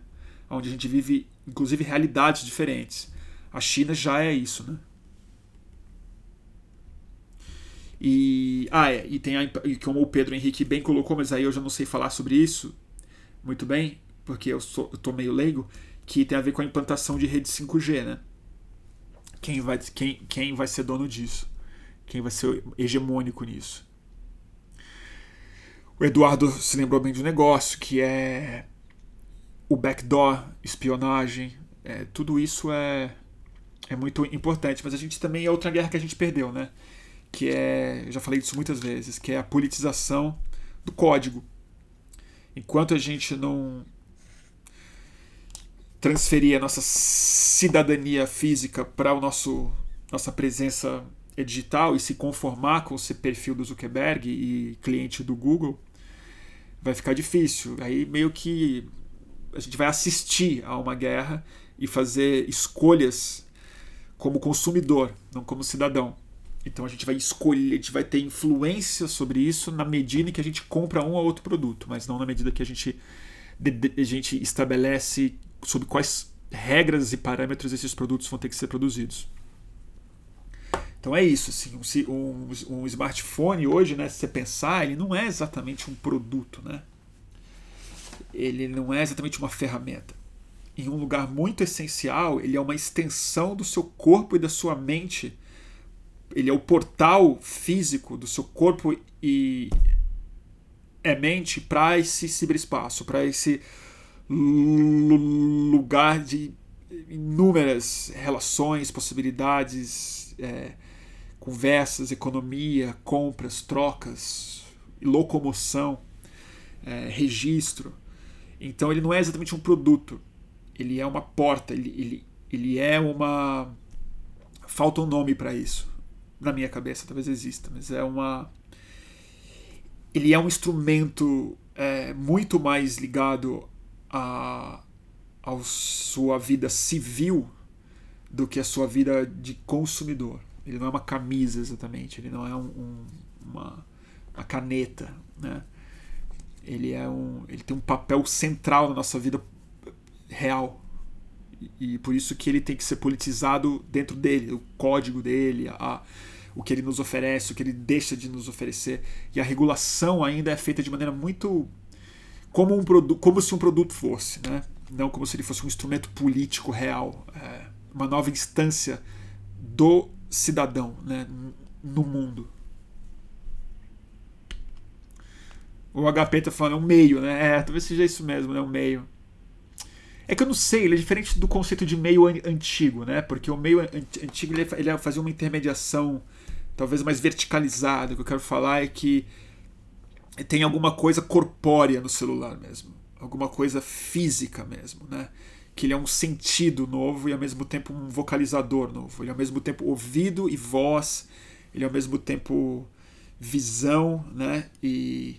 onde a gente vive, inclusive, realidades diferentes. A China já é isso, né? E, ah, é, e tem a, e como o Pedro Henrique bem colocou, mas aí eu já não sei falar sobre isso muito bem, porque eu, sou, eu tô meio leigo, que tem a ver com a implantação de rede 5G, né? Quem vai, quem, quem vai ser dono disso? Quem vai ser hegemônico nisso? O Eduardo se lembrou bem de um negócio que é o backdoor, espionagem, é, tudo isso é, é muito importante, mas a gente também é outra guerra que a gente perdeu, né? que é, já falei disso muitas vezes, que é a politização do código. Enquanto a gente não transferir a nossa cidadania física para o nosso nossa presença digital e se conformar com esse perfil do Zuckerberg e cliente do Google, vai ficar difícil. Aí meio que a gente vai assistir a uma guerra e fazer escolhas como consumidor, não como cidadão. Então a gente vai escolher, a gente vai ter influência sobre isso na medida em que a gente compra um ou outro produto, mas não na medida que a gente, a gente estabelece sobre quais regras e parâmetros esses produtos vão ter que ser produzidos. Então é isso, um, um, um smartphone hoje, né, se você pensar, ele não é exatamente um produto, né? Ele não é exatamente uma ferramenta. Em um lugar muito essencial, ele é uma extensão do seu corpo e da sua mente ele é o portal físico do seu corpo e é mente para esse ciberespaço, para esse lugar de inúmeras relações, possibilidades, é, conversas, economia, compras, trocas, locomoção, é, registro. Então ele não é exatamente um produto, ele é uma porta, ele, ele, ele é uma. Falta um nome para isso na minha cabeça, talvez exista, mas é uma. Ele é um instrumento é, muito mais ligado a, a sua vida civil do que a sua vida de consumidor. Ele não é uma camisa exatamente, ele não é um, um, uma, uma caneta, né? Ele é um, ele tem um papel central na nossa vida real e, e por isso que ele tem que ser politizado dentro dele, o código dele, a, o que ele nos oferece, o que ele deixa de nos oferecer e a regulação ainda é feita de maneira muito como um produto, como se um produto fosse, né? Não como se ele fosse um instrumento político real, é, uma nova instância do cidadão, né? No mundo. O HP tá falando é um meio, né? É, talvez seja isso mesmo, né? Um meio. É que eu não sei, ele é diferente do conceito de meio antigo, né? Porque o meio antigo ele, ele fazia uma intermediação talvez mais verticalizada. O que eu quero falar é que tem alguma coisa corpórea no celular mesmo, alguma coisa física mesmo, né? Que ele é um sentido novo e ao mesmo tempo um vocalizador novo. Ele é ao mesmo tempo ouvido e voz, ele é ao mesmo tempo visão, né? E,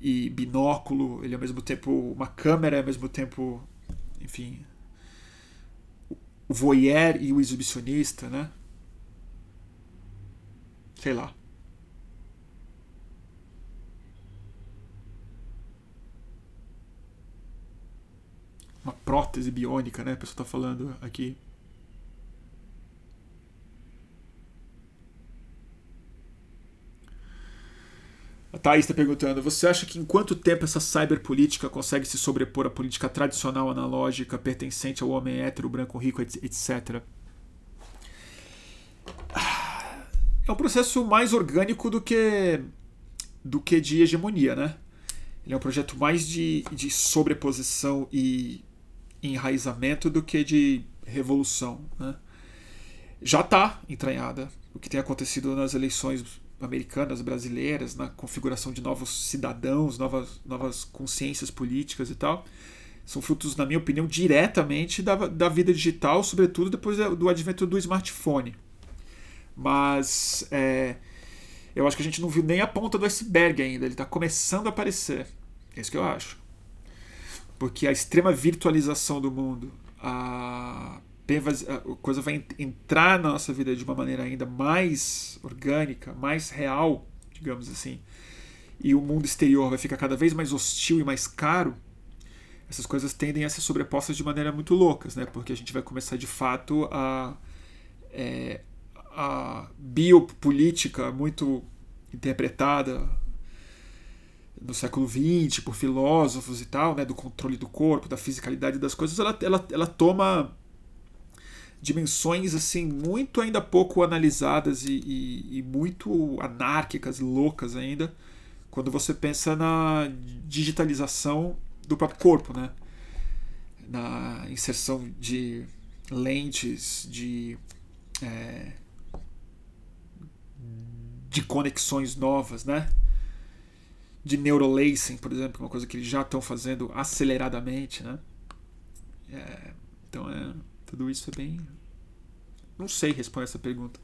e binóculo, ele é ao mesmo tempo uma câmera, ao mesmo tempo, enfim, o voyeur e o exibicionista, né? Sei lá. Uma prótese biônica, né? A pessoa está falando aqui. A Thaís está perguntando: você acha que em quanto tempo essa cyberpolítica consegue se sobrepor à política tradicional analógica pertencente ao homem hétero, branco, rico, etc? É um processo mais orgânico do que do que de hegemonia, né? Ele é um projeto mais de, de sobreposição e enraizamento do que de revolução. Né? Já está entranhada o que tem acontecido nas eleições americanas, brasileiras, na configuração de novos cidadãos, novas, novas consciências políticas e tal. São frutos, na minha opinião, diretamente da, da vida digital, sobretudo depois do advento do smartphone. Mas é, eu acho que a gente não viu nem a ponta do iceberg ainda, ele está começando a aparecer. É isso que eu acho porque a extrema virtualização do mundo, a, a coisa vai entrar na nossa vida de uma maneira ainda mais orgânica, mais real, digamos assim, e o mundo exterior vai ficar cada vez mais hostil e mais caro, essas coisas tendem a ser sobrepostas de maneira muito loucas, né? Porque a gente vai começar de fato a, é, a biopolítica muito interpretada no século XX por filósofos e tal, né, do controle do corpo, da fisicalidade das coisas, ela, ela, ela toma dimensões assim muito ainda pouco analisadas e, e, e muito anárquicas, loucas ainda, quando você pensa na digitalização do próprio corpo, né? na inserção de lentes, de é, de conexões novas, né? De neurolacing, por exemplo, é uma coisa que eles já estão fazendo aceleradamente, né? É, então, é, tudo isso é bem. Não sei responder essa pergunta.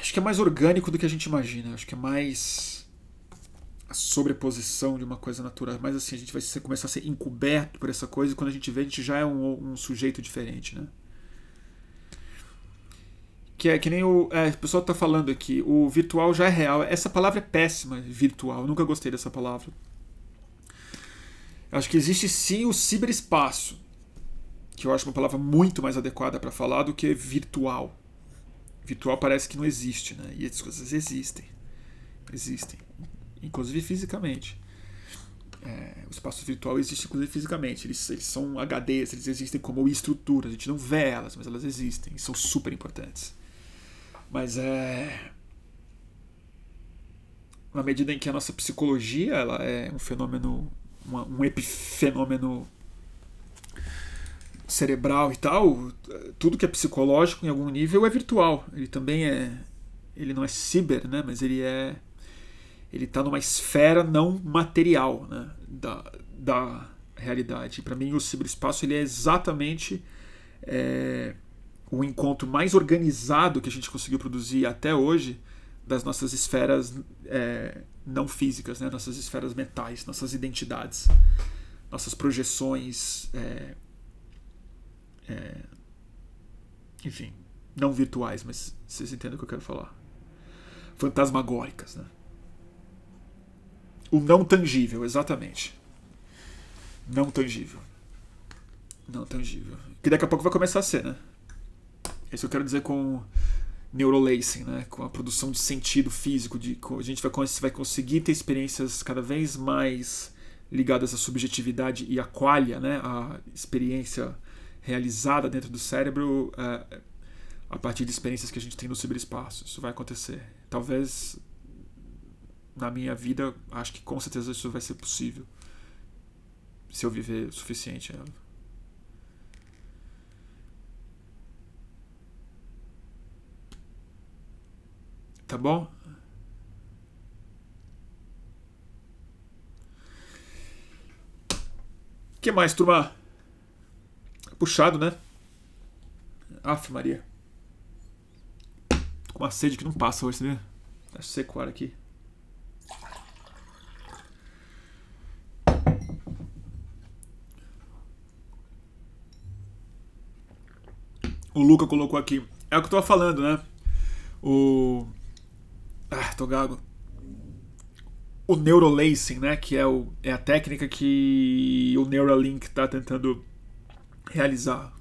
Acho que é mais orgânico do que a gente imagina. Acho que é mais a sobreposição de uma coisa natural. Mas assim, a gente vai começar a ser encoberto por essa coisa e quando a gente vê, a gente já é um, um sujeito diferente, né? Que é que nem o, é, o pessoal está falando aqui, o virtual já é real. Essa palavra é péssima, virtual. Eu nunca gostei dessa palavra. Eu acho que existe sim o ciberespaço, que eu acho uma palavra muito mais adequada para falar do que virtual. Virtual parece que não existe, né? E as coisas existem. Existem. Inclusive fisicamente. É, o espaço virtual existe inclusive fisicamente. Eles, eles são HDs, eles existem como estruturas. A gente não vê elas, mas elas existem. E são super importantes. Mas é. Na medida em que a nossa psicologia ela é um fenômeno, uma, um epifenômeno cerebral e tal, tudo que é psicológico em algum nível é virtual. Ele também é. Ele não é ciber, né? Mas ele é. Ele está numa esfera não material né? da, da realidade. Para mim, o ciberespaço ele é exatamente. É, o encontro mais organizado que a gente conseguiu produzir até hoje das nossas esferas é, não físicas, né? nossas esferas mentais, nossas identidades, nossas projeções, é, é, enfim, Não virtuais, mas vocês entendem o que eu quero falar. Fantasmagóricas, né? O não tangível, exatamente. Não tangível. Não tangível. Que daqui a pouco vai começar a ser, né? Isso eu quero dizer com neurolacing, né? com a produção de sentido físico. De, a gente vai, vai conseguir ter experiências cada vez mais ligadas à subjetividade e à qualia, né? a experiência realizada dentro do cérebro é, a partir de experiências que a gente tem no ciberespaço. Isso vai acontecer. Talvez na minha vida, acho que com certeza isso vai ser possível. Se eu viver o suficiente. Né? Tá bom? Que mais, turma? Puxado, né? Aff, Maria. Tô com uma sede que não passa hoje, né? Tá seco ar aqui. O Luca colocou aqui. É o que eu tava falando, né? O ah, tô gago. O neurolacing, né? Que é, o, é a técnica que o Neuralink está tentando realizar.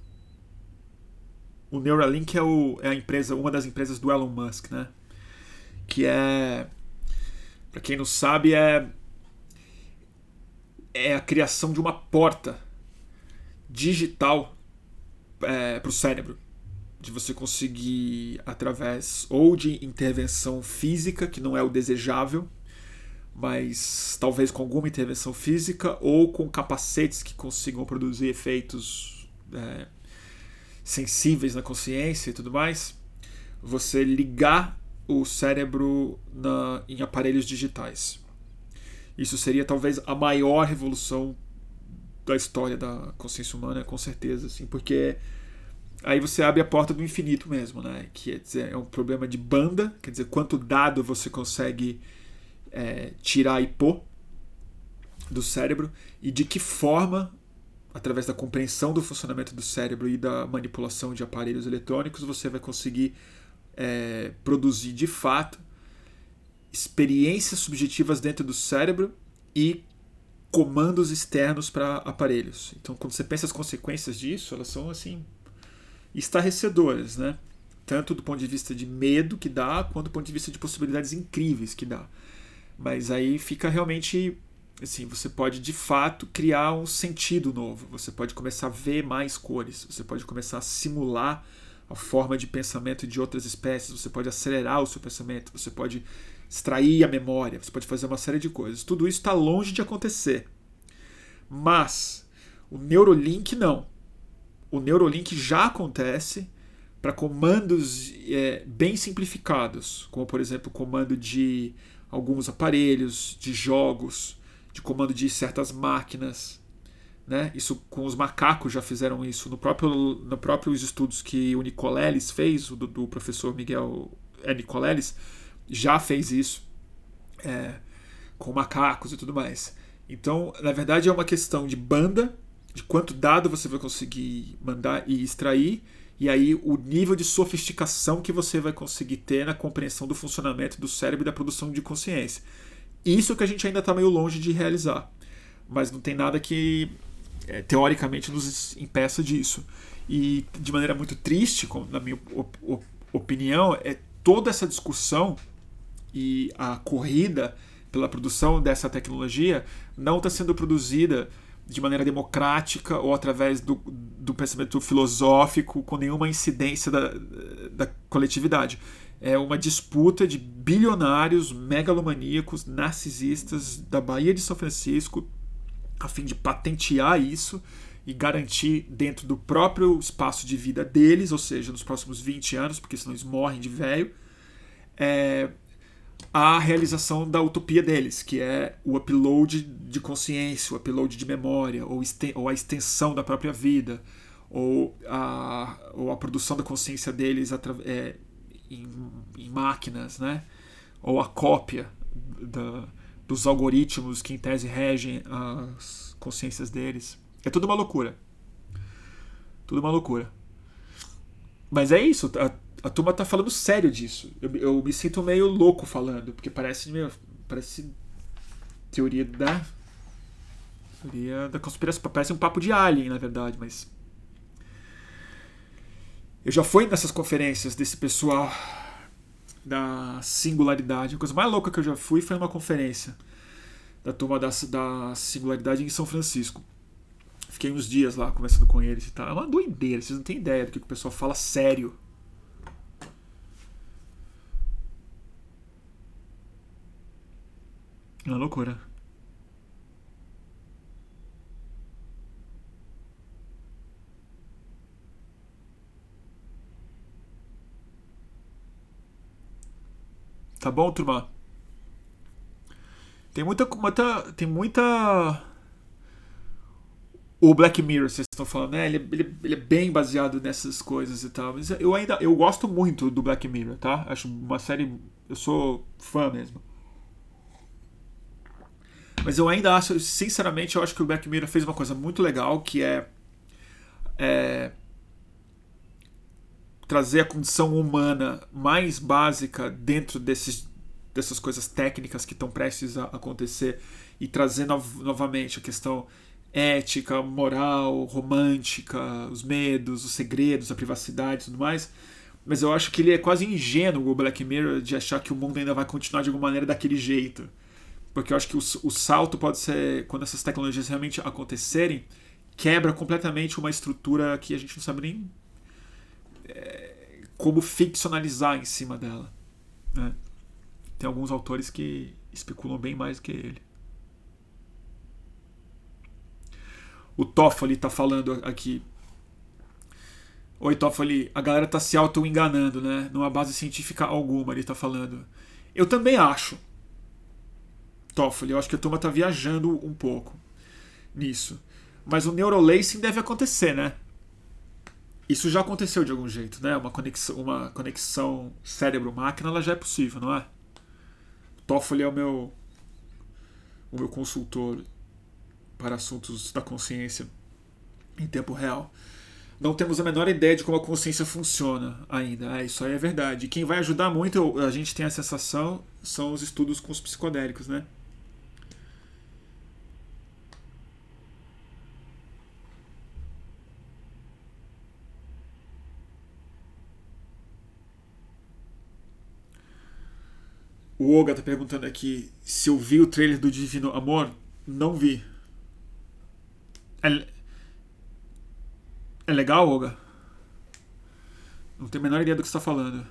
O Neuralink é, o, é a empresa, uma das empresas do Elon Musk, né? Que é, para quem não sabe, é é a criação de uma porta digital é, para o cérebro de você conseguir através ou de intervenção física, que não é o desejável, mas talvez com alguma intervenção física ou com capacetes que consigam produzir efeitos é, sensíveis na consciência e tudo mais, você ligar o cérebro na, em aparelhos digitais. Isso seria talvez a maior revolução da história da consciência humana, com certeza, assim, porque aí você abre a porta do infinito mesmo, né? Que é, dizer, é um problema de banda, quer dizer, quanto dado você consegue é, tirar e pôr do cérebro e de que forma, através da compreensão do funcionamento do cérebro e da manipulação de aparelhos eletrônicos, você vai conseguir é, produzir de fato experiências subjetivas dentro do cérebro e comandos externos para aparelhos. Então, quando você pensa as consequências disso, elas são assim estarrecedoras, né? Tanto do ponto de vista de medo que dá, quanto do ponto de vista de possibilidades incríveis que dá. Mas aí fica realmente assim, você pode de fato criar um sentido novo. Você pode começar a ver mais cores, você pode começar a simular a forma de pensamento de outras espécies, você pode acelerar o seu pensamento, você pode extrair a memória, você pode fazer uma série de coisas. Tudo isso está longe de acontecer. Mas o Neurolink não o Neurolink já acontece para comandos é, bem simplificados, como por exemplo comando de alguns aparelhos, de jogos, de comando de certas máquinas. Né? Isso com os macacos já fizeram isso no próprio no próprios estudos que o Nicoleles fez, o do, do professor Miguel é, Nicoleles já fez isso é, com macacos e tudo mais. Então, na verdade, é uma questão de banda de quanto dado você vai conseguir mandar e extrair, e aí o nível de sofisticação que você vai conseguir ter na compreensão do funcionamento do cérebro e da produção de consciência. Isso que a gente ainda está meio longe de realizar, mas não tem nada que é, teoricamente nos impeça disso. E de maneira muito triste, na minha op opinião, é toda essa discussão e a corrida pela produção dessa tecnologia não está sendo produzida de maneira democrática ou através do, do pensamento filosófico com nenhuma incidência da, da coletividade. É uma disputa de bilionários megalomaníacos, narcisistas da Bahia de São Francisco, a fim de patentear isso e garantir dentro do próprio espaço de vida deles, ou seja, nos próximos 20 anos, porque senão eles morrem de velho, é, a realização da utopia deles, que é o upload de consciência, o upload de memória, ou, ou a extensão da própria vida, ou a, ou a produção da consciência deles é, em, em, máquinas, né? ou a cópia da, dos algoritmos que em tese regem as consciências deles. É tudo uma loucura. Tudo uma loucura. Mas é isso. Tá? A turma tá falando sério disso. Eu, eu me sinto meio louco falando, porque parece meio, parece teoria da teoria da conspiração, parece um papo de alien, na verdade, mas eu já fui nessas conferências desse pessoal da singularidade. A coisa mais louca que eu já fui foi numa conferência da turma da, da singularidade em São Francisco. Fiquei uns dias lá conversando com eles e tal. É uma doideira, vocês não têm ideia do que o pessoal fala sério. Uma loucura. Tá bom, turma? Tem muita, muita. Tem muita. O Black Mirror, vocês estão falando, né? Ele, ele, ele, é bem baseado nessas coisas e tal. Mas eu ainda. Eu gosto muito do Black Mirror, tá? Acho uma série. Eu sou fã mesmo. Mas eu ainda acho, sinceramente, eu acho que o Black Mirror fez uma coisa muito legal, que é, é trazer a condição humana mais básica dentro desses, dessas coisas técnicas que estão prestes a acontecer e trazer no, novamente a questão ética, moral, romântica, os medos, os segredos, a privacidade e tudo mais. Mas eu acho que ele é quase ingênuo, o Black Mirror, de achar que o mundo ainda vai continuar de alguma maneira daquele jeito. Porque eu acho que o, o salto pode ser, quando essas tecnologias realmente acontecerem, quebra completamente uma estrutura que a gente não sabe nem é, como ficcionalizar em cima dela. Né? Tem alguns autores que especulam bem mais do que ele. O Toffoli está falando aqui. Oi, Toffoli, a galera está se auto-enganando, né? Numa base científica alguma, ele está falando. Eu também acho. Toffoli, eu acho que a turma está viajando um pouco nisso. Mas o neurolacing deve acontecer, né? Isso já aconteceu de algum jeito, né? Uma conexão, uma conexão cérebro-máquina, ela já é possível, não é? Toffoli é o meu o meu consultor para assuntos da consciência em tempo real. Não temos a menor ideia de como a consciência funciona ainda. É, isso aí é verdade. E quem vai ajudar muito, a gente tem a sensação, são os estudos com os psicodélicos, né? O Oga tá perguntando aqui se eu vi o trailer do Divino Amor. Não vi. É, é legal, Oga? Não tenho a menor ideia do que você tá falando.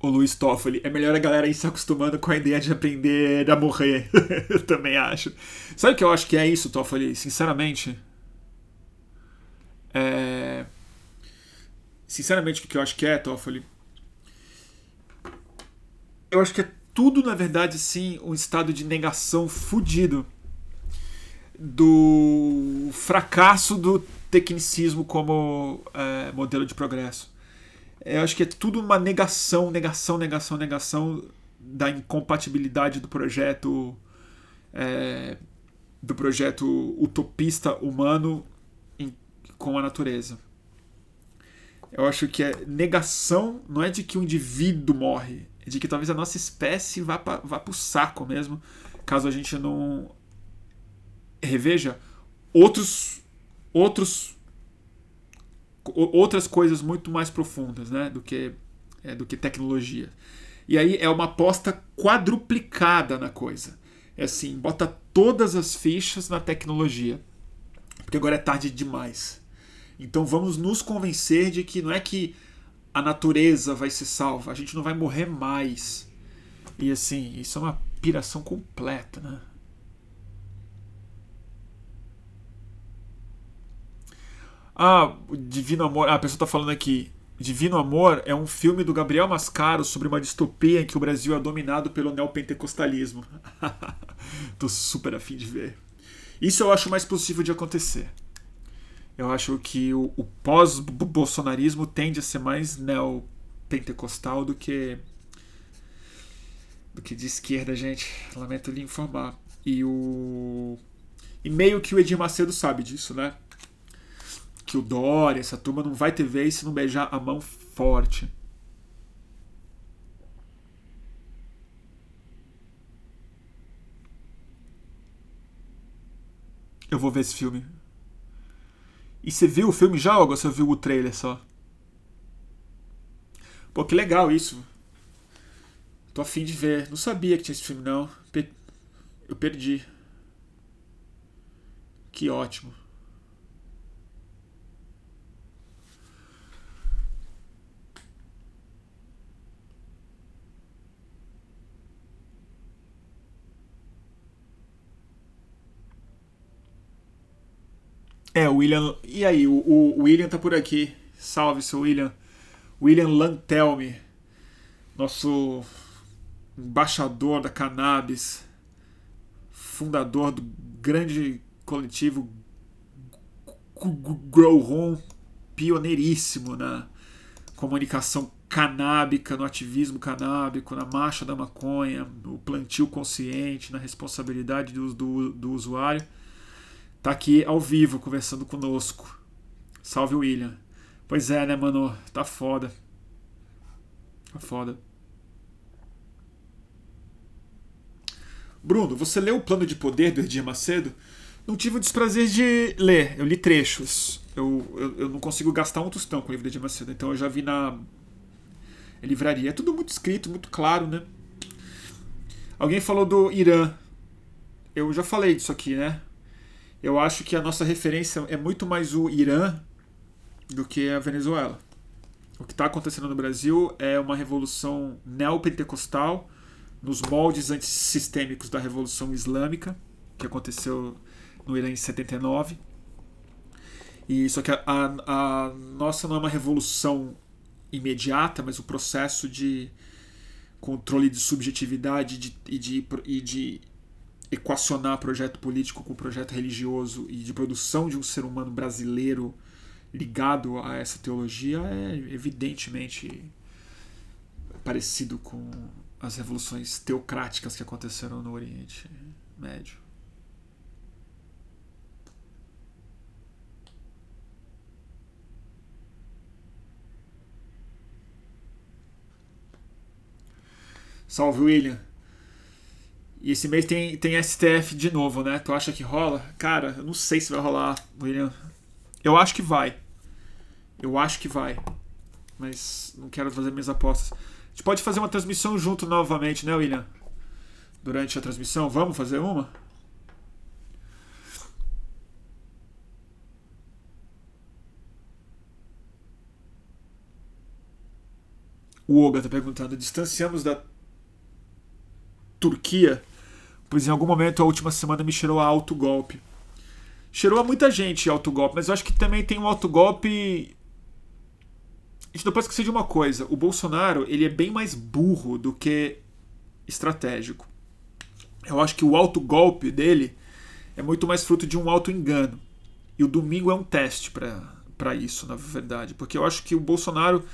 O Luiz Toffoli. É melhor a galera ir se acostumando com a ideia de aprender a morrer. eu também acho. Sabe o que eu acho que é isso, Toffoli? Sinceramente. É sinceramente, o que eu acho que é, Toffoli, eu acho que é tudo, na verdade, sim, um estado de negação fudido do fracasso do tecnicismo como é, modelo de progresso. Eu acho que é tudo uma negação, negação, negação, negação da incompatibilidade do projeto é, do projeto utopista humano em, com a natureza. Eu acho que é negação, não é de que o indivíduo morre, é de que talvez a nossa espécie vá, pra, vá pro saco mesmo, caso a gente não reveja outros outros outras coisas muito mais profundas, né, do que é, do que tecnologia. E aí é uma aposta quadruplicada na coisa. É assim, bota todas as fichas na tecnologia. Porque agora é tarde demais. Então vamos nos convencer de que não é que a natureza vai ser salva, a gente não vai morrer mais. E assim, isso é uma piração completa, né? Ah, Divino Amor. Ah, a pessoa está falando aqui. Divino Amor é um filme do Gabriel Mascaro sobre uma distopia em que o Brasil é dominado pelo neopentecostalismo. Tô super afim de ver. Isso eu acho mais possível de acontecer. Eu acho que o, o pós-bolsonarismo tende a ser mais neopentecostal do que do que de esquerda, gente. Lamento lhe informar. E o e meio que o Edir Macedo sabe disso, né? que o Dória, essa turma não vai ter vez se não beijar a mão forte. Eu vou ver esse filme. E você viu o filme já ou você viu o trailer só? Pô, que legal isso. Tô afim de ver. Não sabia que tinha esse filme, não. Eu perdi. Que ótimo. É, o William. E aí, o, o William tá por aqui. Salve, seu William. William Lantelme, nosso embaixador da cannabis, fundador do grande coletivo Grow Home, pioneiríssimo na comunicação canábica, no ativismo canábico, na marcha da maconha, no plantio consciente, na responsabilidade do, do, do usuário tá aqui ao vivo conversando conosco. Salve William. Pois é, né, mano? Tá foda. Tá foda. Bruno, você leu o Plano de Poder do Edir Macedo? Não tive o desprazer de ler, eu li trechos. Eu, eu, eu não consigo gastar um tostão com o livro do Edir Macedo, então eu já vi na livraria. É tudo muito escrito, muito claro, né? Alguém falou do Irã. Eu já falei disso aqui, né? Eu acho que a nossa referência é muito mais o Irã do que a Venezuela. O que está acontecendo no Brasil é uma revolução neopentecostal nos moldes antissistêmicos da Revolução Islâmica, que aconteceu no Irã em 79. E só que a, a, a nossa não é uma revolução imediata, mas o processo de controle de subjetividade de, e, de, e de equacionar projeto político com projeto religioso e de produção de um ser humano brasileiro ligado a essa teologia é evidentemente parecido com as revoluções teocráticas que aconteceram no Oriente Médio. Salve, William. E esse mês tem, tem STF de novo, né? Tu acha que rola? Cara, eu não sei se vai rolar, William. Eu acho que vai. Eu acho que vai. Mas não quero fazer minhas apostas. A gente pode fazer uma transmissão junto novamente, né, William? Durante a transmissão. Vamos fazer uma? O Oga tá perguntando: distanciamos da Turquia, pois em algum momento a última semana me cheirou a autogolpe. Cheirou a muita gente autogolpe, mas eu acho que também tem um autogolpe. A gente não pode esquecer de uma coisa: o Bolsonaro ele é bem mais burro do que estratégico. Eu acho que o autogolpe dele é muito mais fruto de um auto-engano. E o domingo é um teste para isso, na verdade. Porque eu acho que o Bolsonaro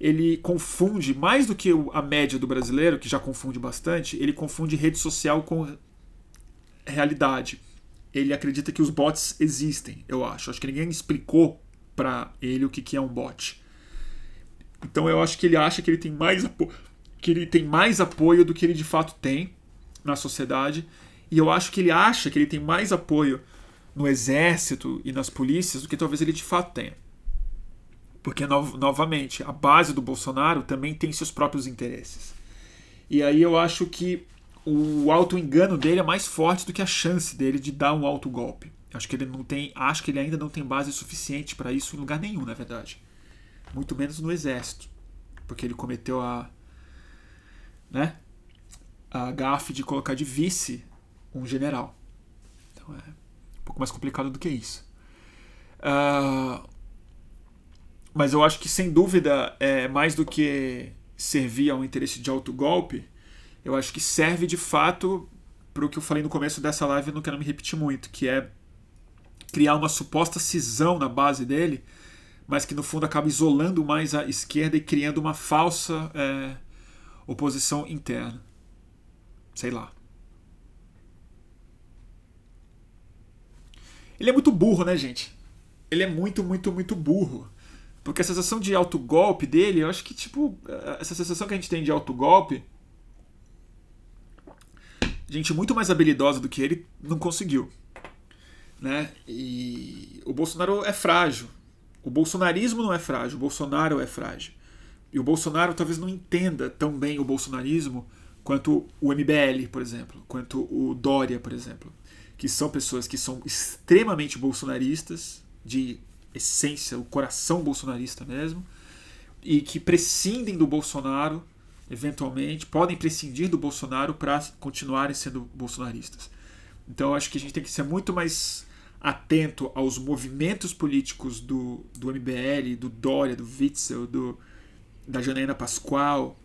ele confunde, mais do que a média do brasileiro, que já confunde bastante, ele confunde rede social com realidade. Ele acredita que os bots existem, eu acho. Acho que ninguém explicou para ele o que, que é um bot. Então eu acho que ele acha que ele tem mais que ele tem mais apoio do que ele de fato tem na sociedade. E eu acho que ele acha que ele tem mais apoio no exército e nas polícias do que talvez ele de fato tenha. Porque, no, novamente, a base do Bolsonaro também tem seus próprios interesses. E aí eu acho que o auto-engano dele é mais forte do que a chance dele de dar um auto-golpe. Acho que ele não tem. Acho que ele ainda não tem base suficiente para isso em lugar nenhum, na verdade. Muito menos no exército. Porque ele cometeu a. né? A gafe de colocar de vice um general. Então é um pouco mais complicado do que isso. Uh, mas eu acho que, sem dúvida, é mais do que servir a um interesse de autogolpe, eu acho que serve de fato para o que eu falei no começo dessa live, eu não quero me repetir muito, que é criar uma suposta cisão na base dele, mas que no fundo acaba isolando mais a esquerda e criando uma falsa é, oposição interna. Sei lá. Ele é muito burro, né, gente? ele é muito, muito, muito burro. Porque a sensação de autogolpe dele, eu acho que, tipo, essa sensação que a gente tem de autogolpe, gente muito mais habilidosa do que ele não conseguiu. Né? E o Bolsonaro é frágil. O bolsonarismo não é frágil, o Bolsonaro é frágil. E o Bolsonaro talvez não entenda tão bem o bolsonarismo quanto o MBL, por exemplo, quanto o Dória, por exemplo, que são pessoas que são extremamente bolsonaristas, de essência, o coração bolsonarista mesmo, e que prescindem do Bolsonaro, eventualmente, podem prescindir do Bolsonaro para continuarem sendo bolsonaristas. Então acho que a gente tem que ser muito mais atento aos movimentos políticos do, do MBL, do Dória, do Witzel, do, da Janaína Pascoal,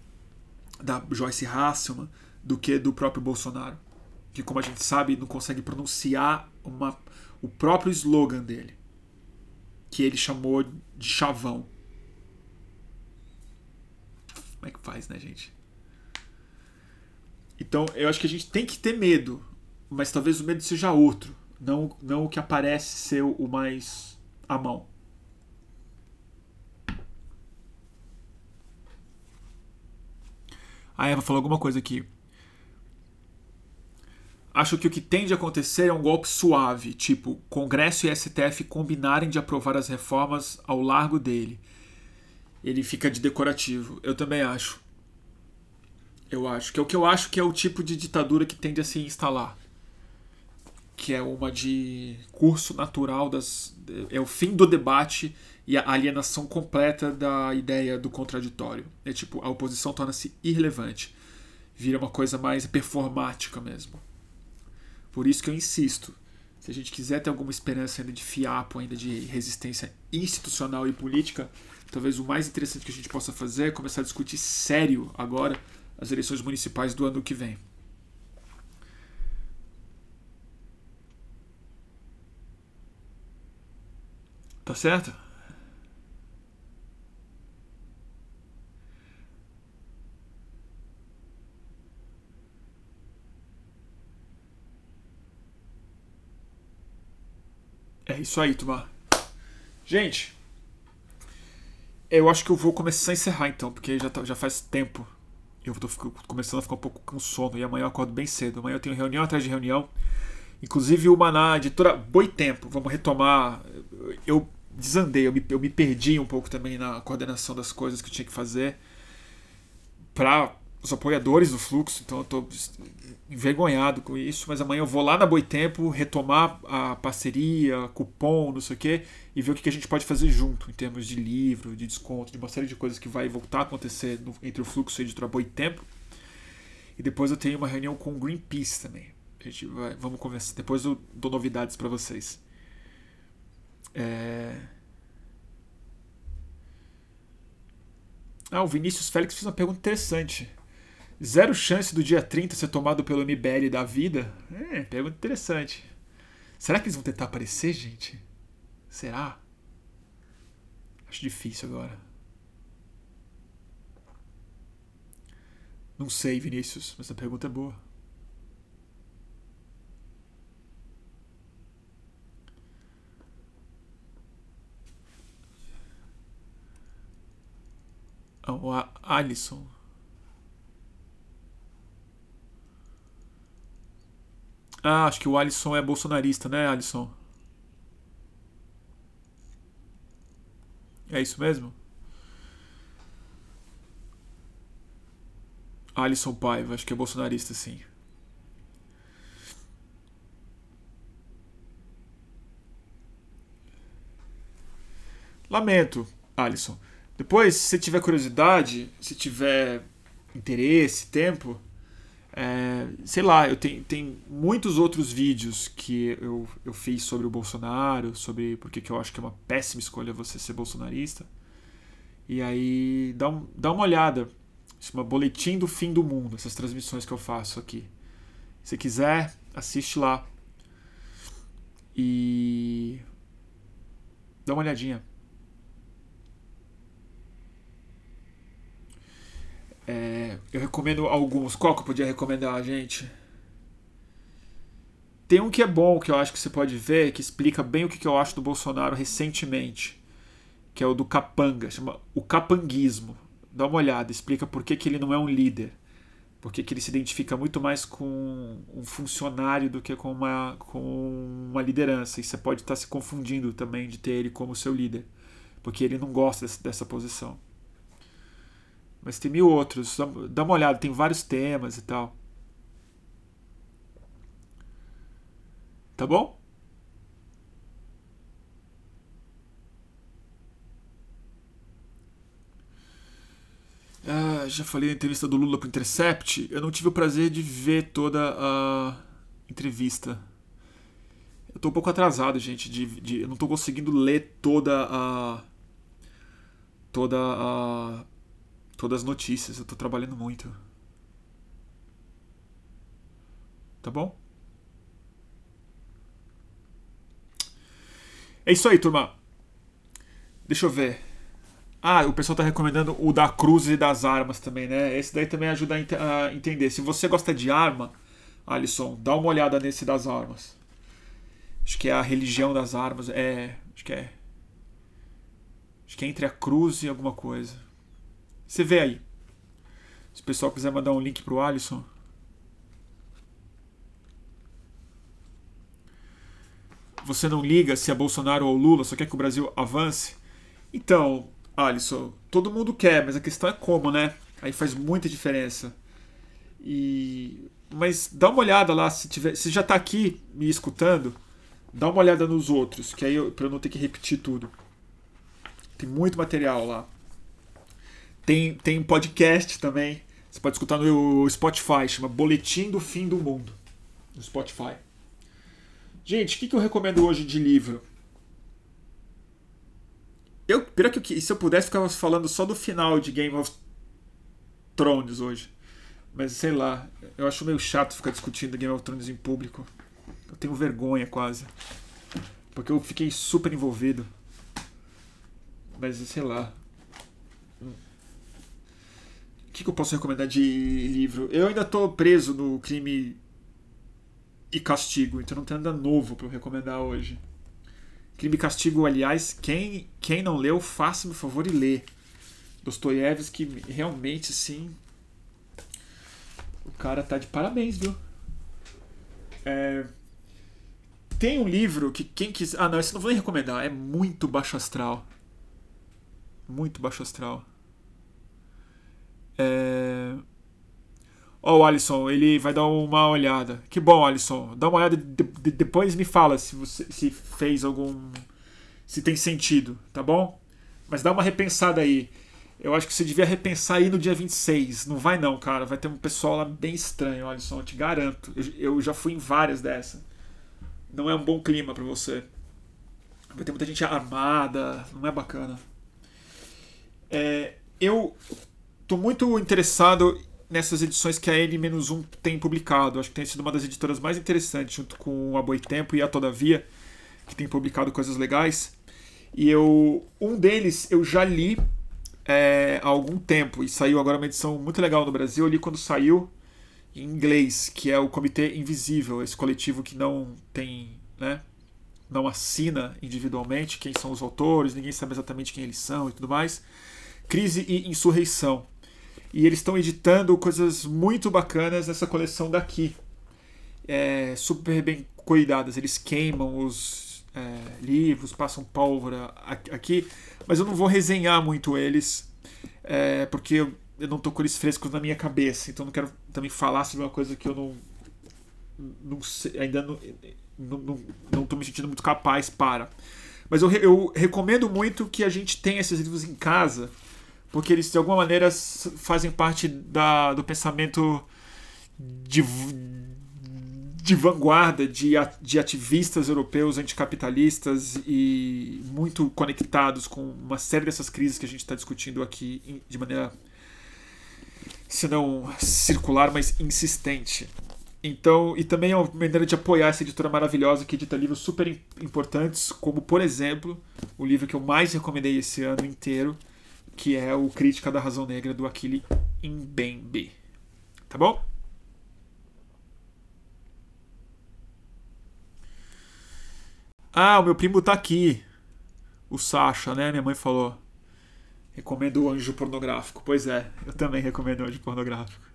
da Joyce Hasselman, do que do próprio Bolsonaro. Que, como a gente sabe, não consegue pronunciar uma, o próprio slogan dele que ele chamou de chavão. Como é que faz, né, gente? Então, eu acho que a gente tem que ter medo, mas talvez o medo seja outro, não, não o que aparece ser o mais à mão. A Eva falou alguma coisa aqui. Acho que o que tende a acontecer é um golpe suave, tipo Congresso e STF combinarem de aprovar as reformas ao largo dele. Ele fica de decorativo. Eu também acho. Eu acho que é o que eu acho que é o tipo de ditadura que tende a se instalar. Que é uma de curso natural das é o fim do debate e a alienação completa da ideia do contraditório. É tipo, a oposição torna-se irrelevante. Vira uma coisa mais performática mesmo. Por isso que eu insisto. Se a gente quiser ter alguma esperança ainda de fiapo, ainda de resistência institucional e política, talvez o mais interessante que a gente possa fazer é começar a discutir sério agora as eleições municipais do ano que vem. Tá certo? É isso aí, Tumar. Gente, eu acho que eu vou começar a encerrar então, porque já, tá, já faz tempo. Eu tô começando a ficar um pouco com sono e amanhã eu acordo bem cedo. Amanhã eu tenho reunião atrás de reunião. Inclusive uma na editora Boitempo. Vamos retomar. Eu desandei, eu me, eu me perdi um pouco também na coordenação das coisas que eu tinha que fazer para os apoiadores do fluxo, então eu tô envergonhado com isso, mas amanhã eu vou lá na Boitempo retomar a parceria, cupom, não sei o quê, e ver o que a gente pode fazer junto, em termos de livro, de desconto, de uma série de coisas que vai voltar a acontecer no, entre o fluxo e a editora Boitempo. E depois eu tenho uma reunião com o Greenpeace também. A gente vai, vamos conversar. Depois eu dou novidades para vocês. É... Ah, o Vinícius Félix fez uma pergunta interessante. Zero chance do dia 30 ser tomado pelo MBL da vida? É, pergunta interessante. Será que eles vão tentar aparecer, gente? Será? Acho difícil agora. Não sei, Vinícius, mas a pergunta é boa. Oh, a Alisson. Ah, acho que o Alisson é bolsonarista, né, Alisson? É isso mesmo? Alisson Paiva, acho que é bolsonarista, sim. Lamento, Alisson. Depois, se tiver curiosidade, se tiver interesse, tempo, é, sei lá, eu tenho, tenho muitos outros vídeos que eu, eu fiz sobre o Bolsonaro, sobre porque que eu acho que é uma péssima escolha você ser bolsonarista. E aí dá, um, dá uma olhada. Chama Boletim do Fim do Mundo, essas transmissões que eu faço aqui. Se quiser, assiste lá. E dá uma olhadinha. É, eu recomendo alguns. Qual que eu podia recomendar, gente? Tem um que é bom, que eu acho que você pode ver, que explica bem o que eu acho do Bolsonaro recentemente, que é o do capanga, chama o capanguismo. Dá uma olhada, explica por que, que ele não é um líder. Por que, que ele se identifica muito mais com um funcionário do que com uma, com uma liderança. E você pode estar se confundindo também de ter ele como seu líder, porque ele não gosta dessa, dessa posição. Mas tem mil outros, dá uma olhada, tem vários temas e tal. Tá bom? Ah, já falei na entrevista do Lula pro Intercept. Eu não tive o prazer de ver toda a entrevista. Eu tô um pouco atrasado, gente. De, de, eu não tô conseguindo ler toda a. Toda a. Todas as notícias. Eu tô trabalhando muito. Tá bom? É isso aí, turma. Deixa eu ver. Ah, o pessoal tá recomendando o da cruz e das armas também, né? Esse daí também ajuda a, ent a entender. Se você gosta de arma, Alisson, dá uma olhada nesse das armas. Acho que é a religião das armas. É. Acho que é. Acho que é entre a cruz e alguma coisa. Você vê aí. Se o pessoal quiser mandar um link pro Alisson. você não liga se é Bolsonaro ou Lula, só quer que o Brasil avance? Então, Alisson, todo mundo quer, mas a questão é como, né? Aí faz muita diferença. E mas dá uma olhada lá se tiver, se já está aqui me escutando, dá uma olhada nos outros, que aí para eu não ter que repetir tudo. Tem muito material lá. Tem tem podcast também. Você pode escutar no Spotify, chama Boletim do Fim do Mundo. No Spotify. Gente, o que, que eu recomendo hoje de livro? Eu, pior que se eu pudesse, ficava falando só do final de Game of Thrones hoje. Mas sei lá, eu acho meio chato ficar discutindo Game of Thrones em público. Eu tenho vergonha quase. Porque eu fiquei super envolvido. Mas sei lá. O que, que eu posso recomendar de livro? Eu ainda tô preso no crime e Castigo, então não tem nada novo para recomendar hoje. Crime e Castigo, aliás, quem, quem não leu, faça-me favor e lê. Dostoiévski, realmente, sim. O cara tá de parabéns, viu? É, tem um livro que quem quiser. Ah, não, esse não vou nem recomendar. É muito baixo astral. Muito baixo astral. É. Ó, oh, o Alisson, ele vai dar uma olhada. Que bom, Alisson. Dá uma olhada de, de, depois me fala se você se fez algum. se tem sentido, tá bom? Mas dá uma repensada aí. Eu acho que você devia repensar aí no dia 26. Não vai não, cara. Vai ter um pessoal lá bem estranho, Alisson. Eu te garanto. Eu, eu já fui em várias dessas. Não é um bom clima para você. Vai ter muita gente armada. Não é bacana. É, eu tô muito interessado nessas edições que a N-1 tem publicado. Acho que tem sido uma das editoras mais interessantes, junto com a Boitempo e a Todavia, que tem publicado coisas legais. E eu, um deles eu já li é, há algum tempo, e saiu agora uma edição muito legal no Brasil. Eu li quando saiu em inglês, que é o Comitê Invisível, esse coletivo que não tem, né, não assina individualmente quem são os autores, ninguém sabe exatamente quem eles são e tudo mais. Crise e Insurreição e eles estão editando coisas muito bacanas nessa coleção daqui. É, super bem cuidadas. Eles queimam os é, livros, passam pólvora aqui, mas eu não vou resenhar muito eles, é, porque eu, eu não tô com eles frescos na minha cabeça. Então não quero também falar sobre uma coisa que eu não, não sei, ainda não, não, não, não tô me sentindo muito capaz para. Mas eu, eu recomendo muito que a gente tenha esses livros em casa porque eles de alguma maneira fazem parte da, do pensamento de, de vanguarda de, de ativistas europeus anticapitalistas e muito conectados com uma série dessas crises que a gente está discutindo aqui de maneira, se não circular, mas insistente. Então, e também é uma maneira de apoiar essa editora maravilhosa que edita livros super importantes, como, por exemplo, o livro que eu mais recomendei esse ano inteiro, que é o Crítica da Razão Negra do Aquile Mbembe. Tá bom? Ah, o meu primo tá aqui. O Sasha, né? Minha mãe falou. Recomendo o anjo pornográfico. Pois é, eu também recomendo o anjo pornográfico.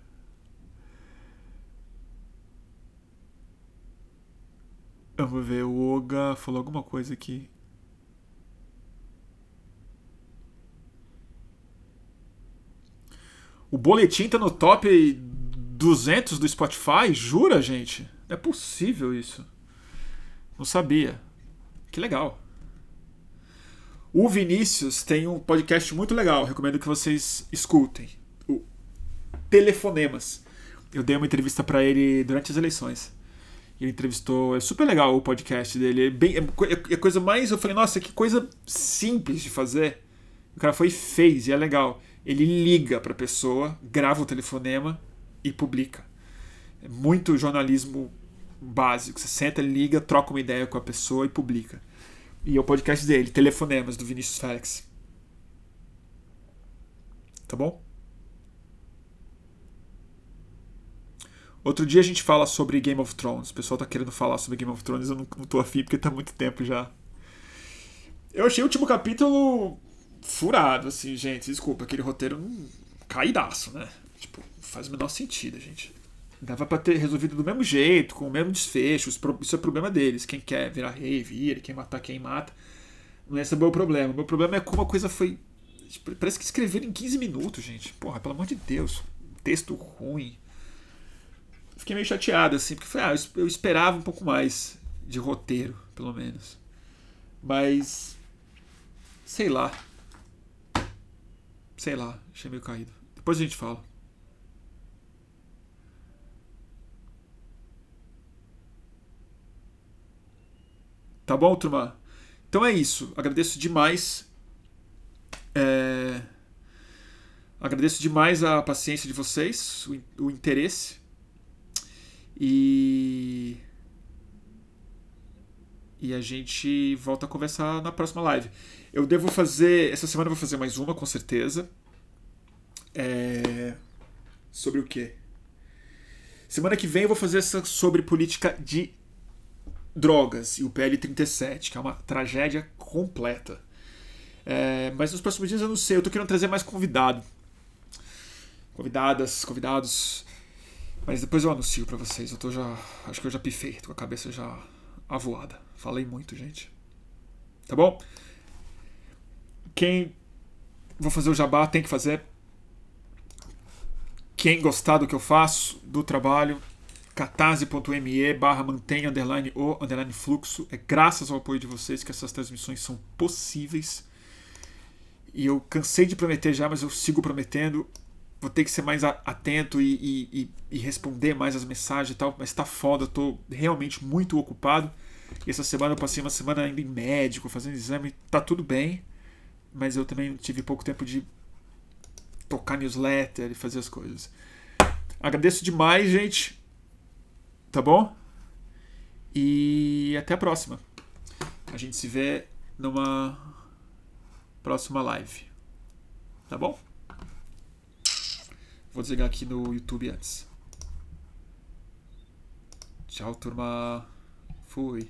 Vamos ver, o Oga falou alguma coisa aqui. O boletim tá no top 200 do Spotify? Jura, gente? É possível isso. Não sabia. Que legal. O Vinícius tem um podcast muito legal, recomendo que vocês escutem. O Telefonemas. Eu dei uma entrevista para ele durante as eleições. Ele entrevistou, é super legal o podcast dele. É, bem, é, é, é coisa mais. Eu falei, nossa, que coisa simples de fazer. O cara foi e fez, e é legal. Ele liga para a pessoa, grava o telefonema e publica. É muito jornalismo básico. Você senta, liga, troca uma ideia com a pessoa e publica. E é o podcast dele, Telefonemas, do Vinícius Félix. Tá bom? Outro dia a gente fala sobre Game of Thrones. O pessoal tá querendo falar sobre Game of Thrones, eu não, não tô afim porque tá muito tempo já. Eu achei o último capítulo furado, assim, gente. Desculpa, aquele roteiro um caidaço, né? Tipo, faz o menor sentido, gente. Dava pra ter resolvido do mesmo jeito, com o mesmo desfecho. Isso é problema deles. Quem quer virar rei, vira. Quem matar, quem mata. Não é esse é o meu problema. O meu problema é como a coisa foi. Tipo, parece que escreveram em 15 minutos, gente. Porra, pelo amor de Deus. Texto ruim fiquei meio chateado, assim, porque ah, eu esperava um pouco mais de roteiro, pelo menos. Mas. Sei lá. Sei lá, achei meio caído. Depois a gente fala. Tá bom, turma? Então é isso. Agradeço demais. É... Agradeço demais a paciência de vocês, o, o interesse. E. E a gente volta a conversar na próxima live. Eu devo fazer. Essa semana eu vou fazer mais uma, com certeza. É... Sobre o quê? Semana que vem eu vou fazer essa sobre política de drogas e o PL 37, que é uma tragédia completa. É... Mas nos próximos dias eu não sei, eu tô querendo trazer mais convidado. Convidadas, convidados mas depois eu anuncio para vocês. Eu tô já. Acho que eu já pifei, tô com a cabeça já avoada. Falei muito, gente. Tá bom? Quem. Vou fazer o jabá, tem que fazer. Quem gostar do que eu faço, do trabalho, catarse.me barra mantém underline o underline fluxo. É graças ao apoio de vocês que essas transmissões são possíveis. E eu cansei de prometer já, mas eu sigo prometendo vou ter que ser mais atento e, e, e, responder mais as mensagens e tal, mas tá foda, eu tô realmente muito ocupado. E essa semana eu passei uma semana indo em médico, fazendo exame, tá tudo bem, mas eu também tive pouco tempo de tocar newsletter e fazer as coisas. Agradeço demais, gente. Tá bom? E até a próxima. A gente se vê numa próxima live. Tá bom? Vou desligar aqui no YouTube antes. Tchau, turma. Fui.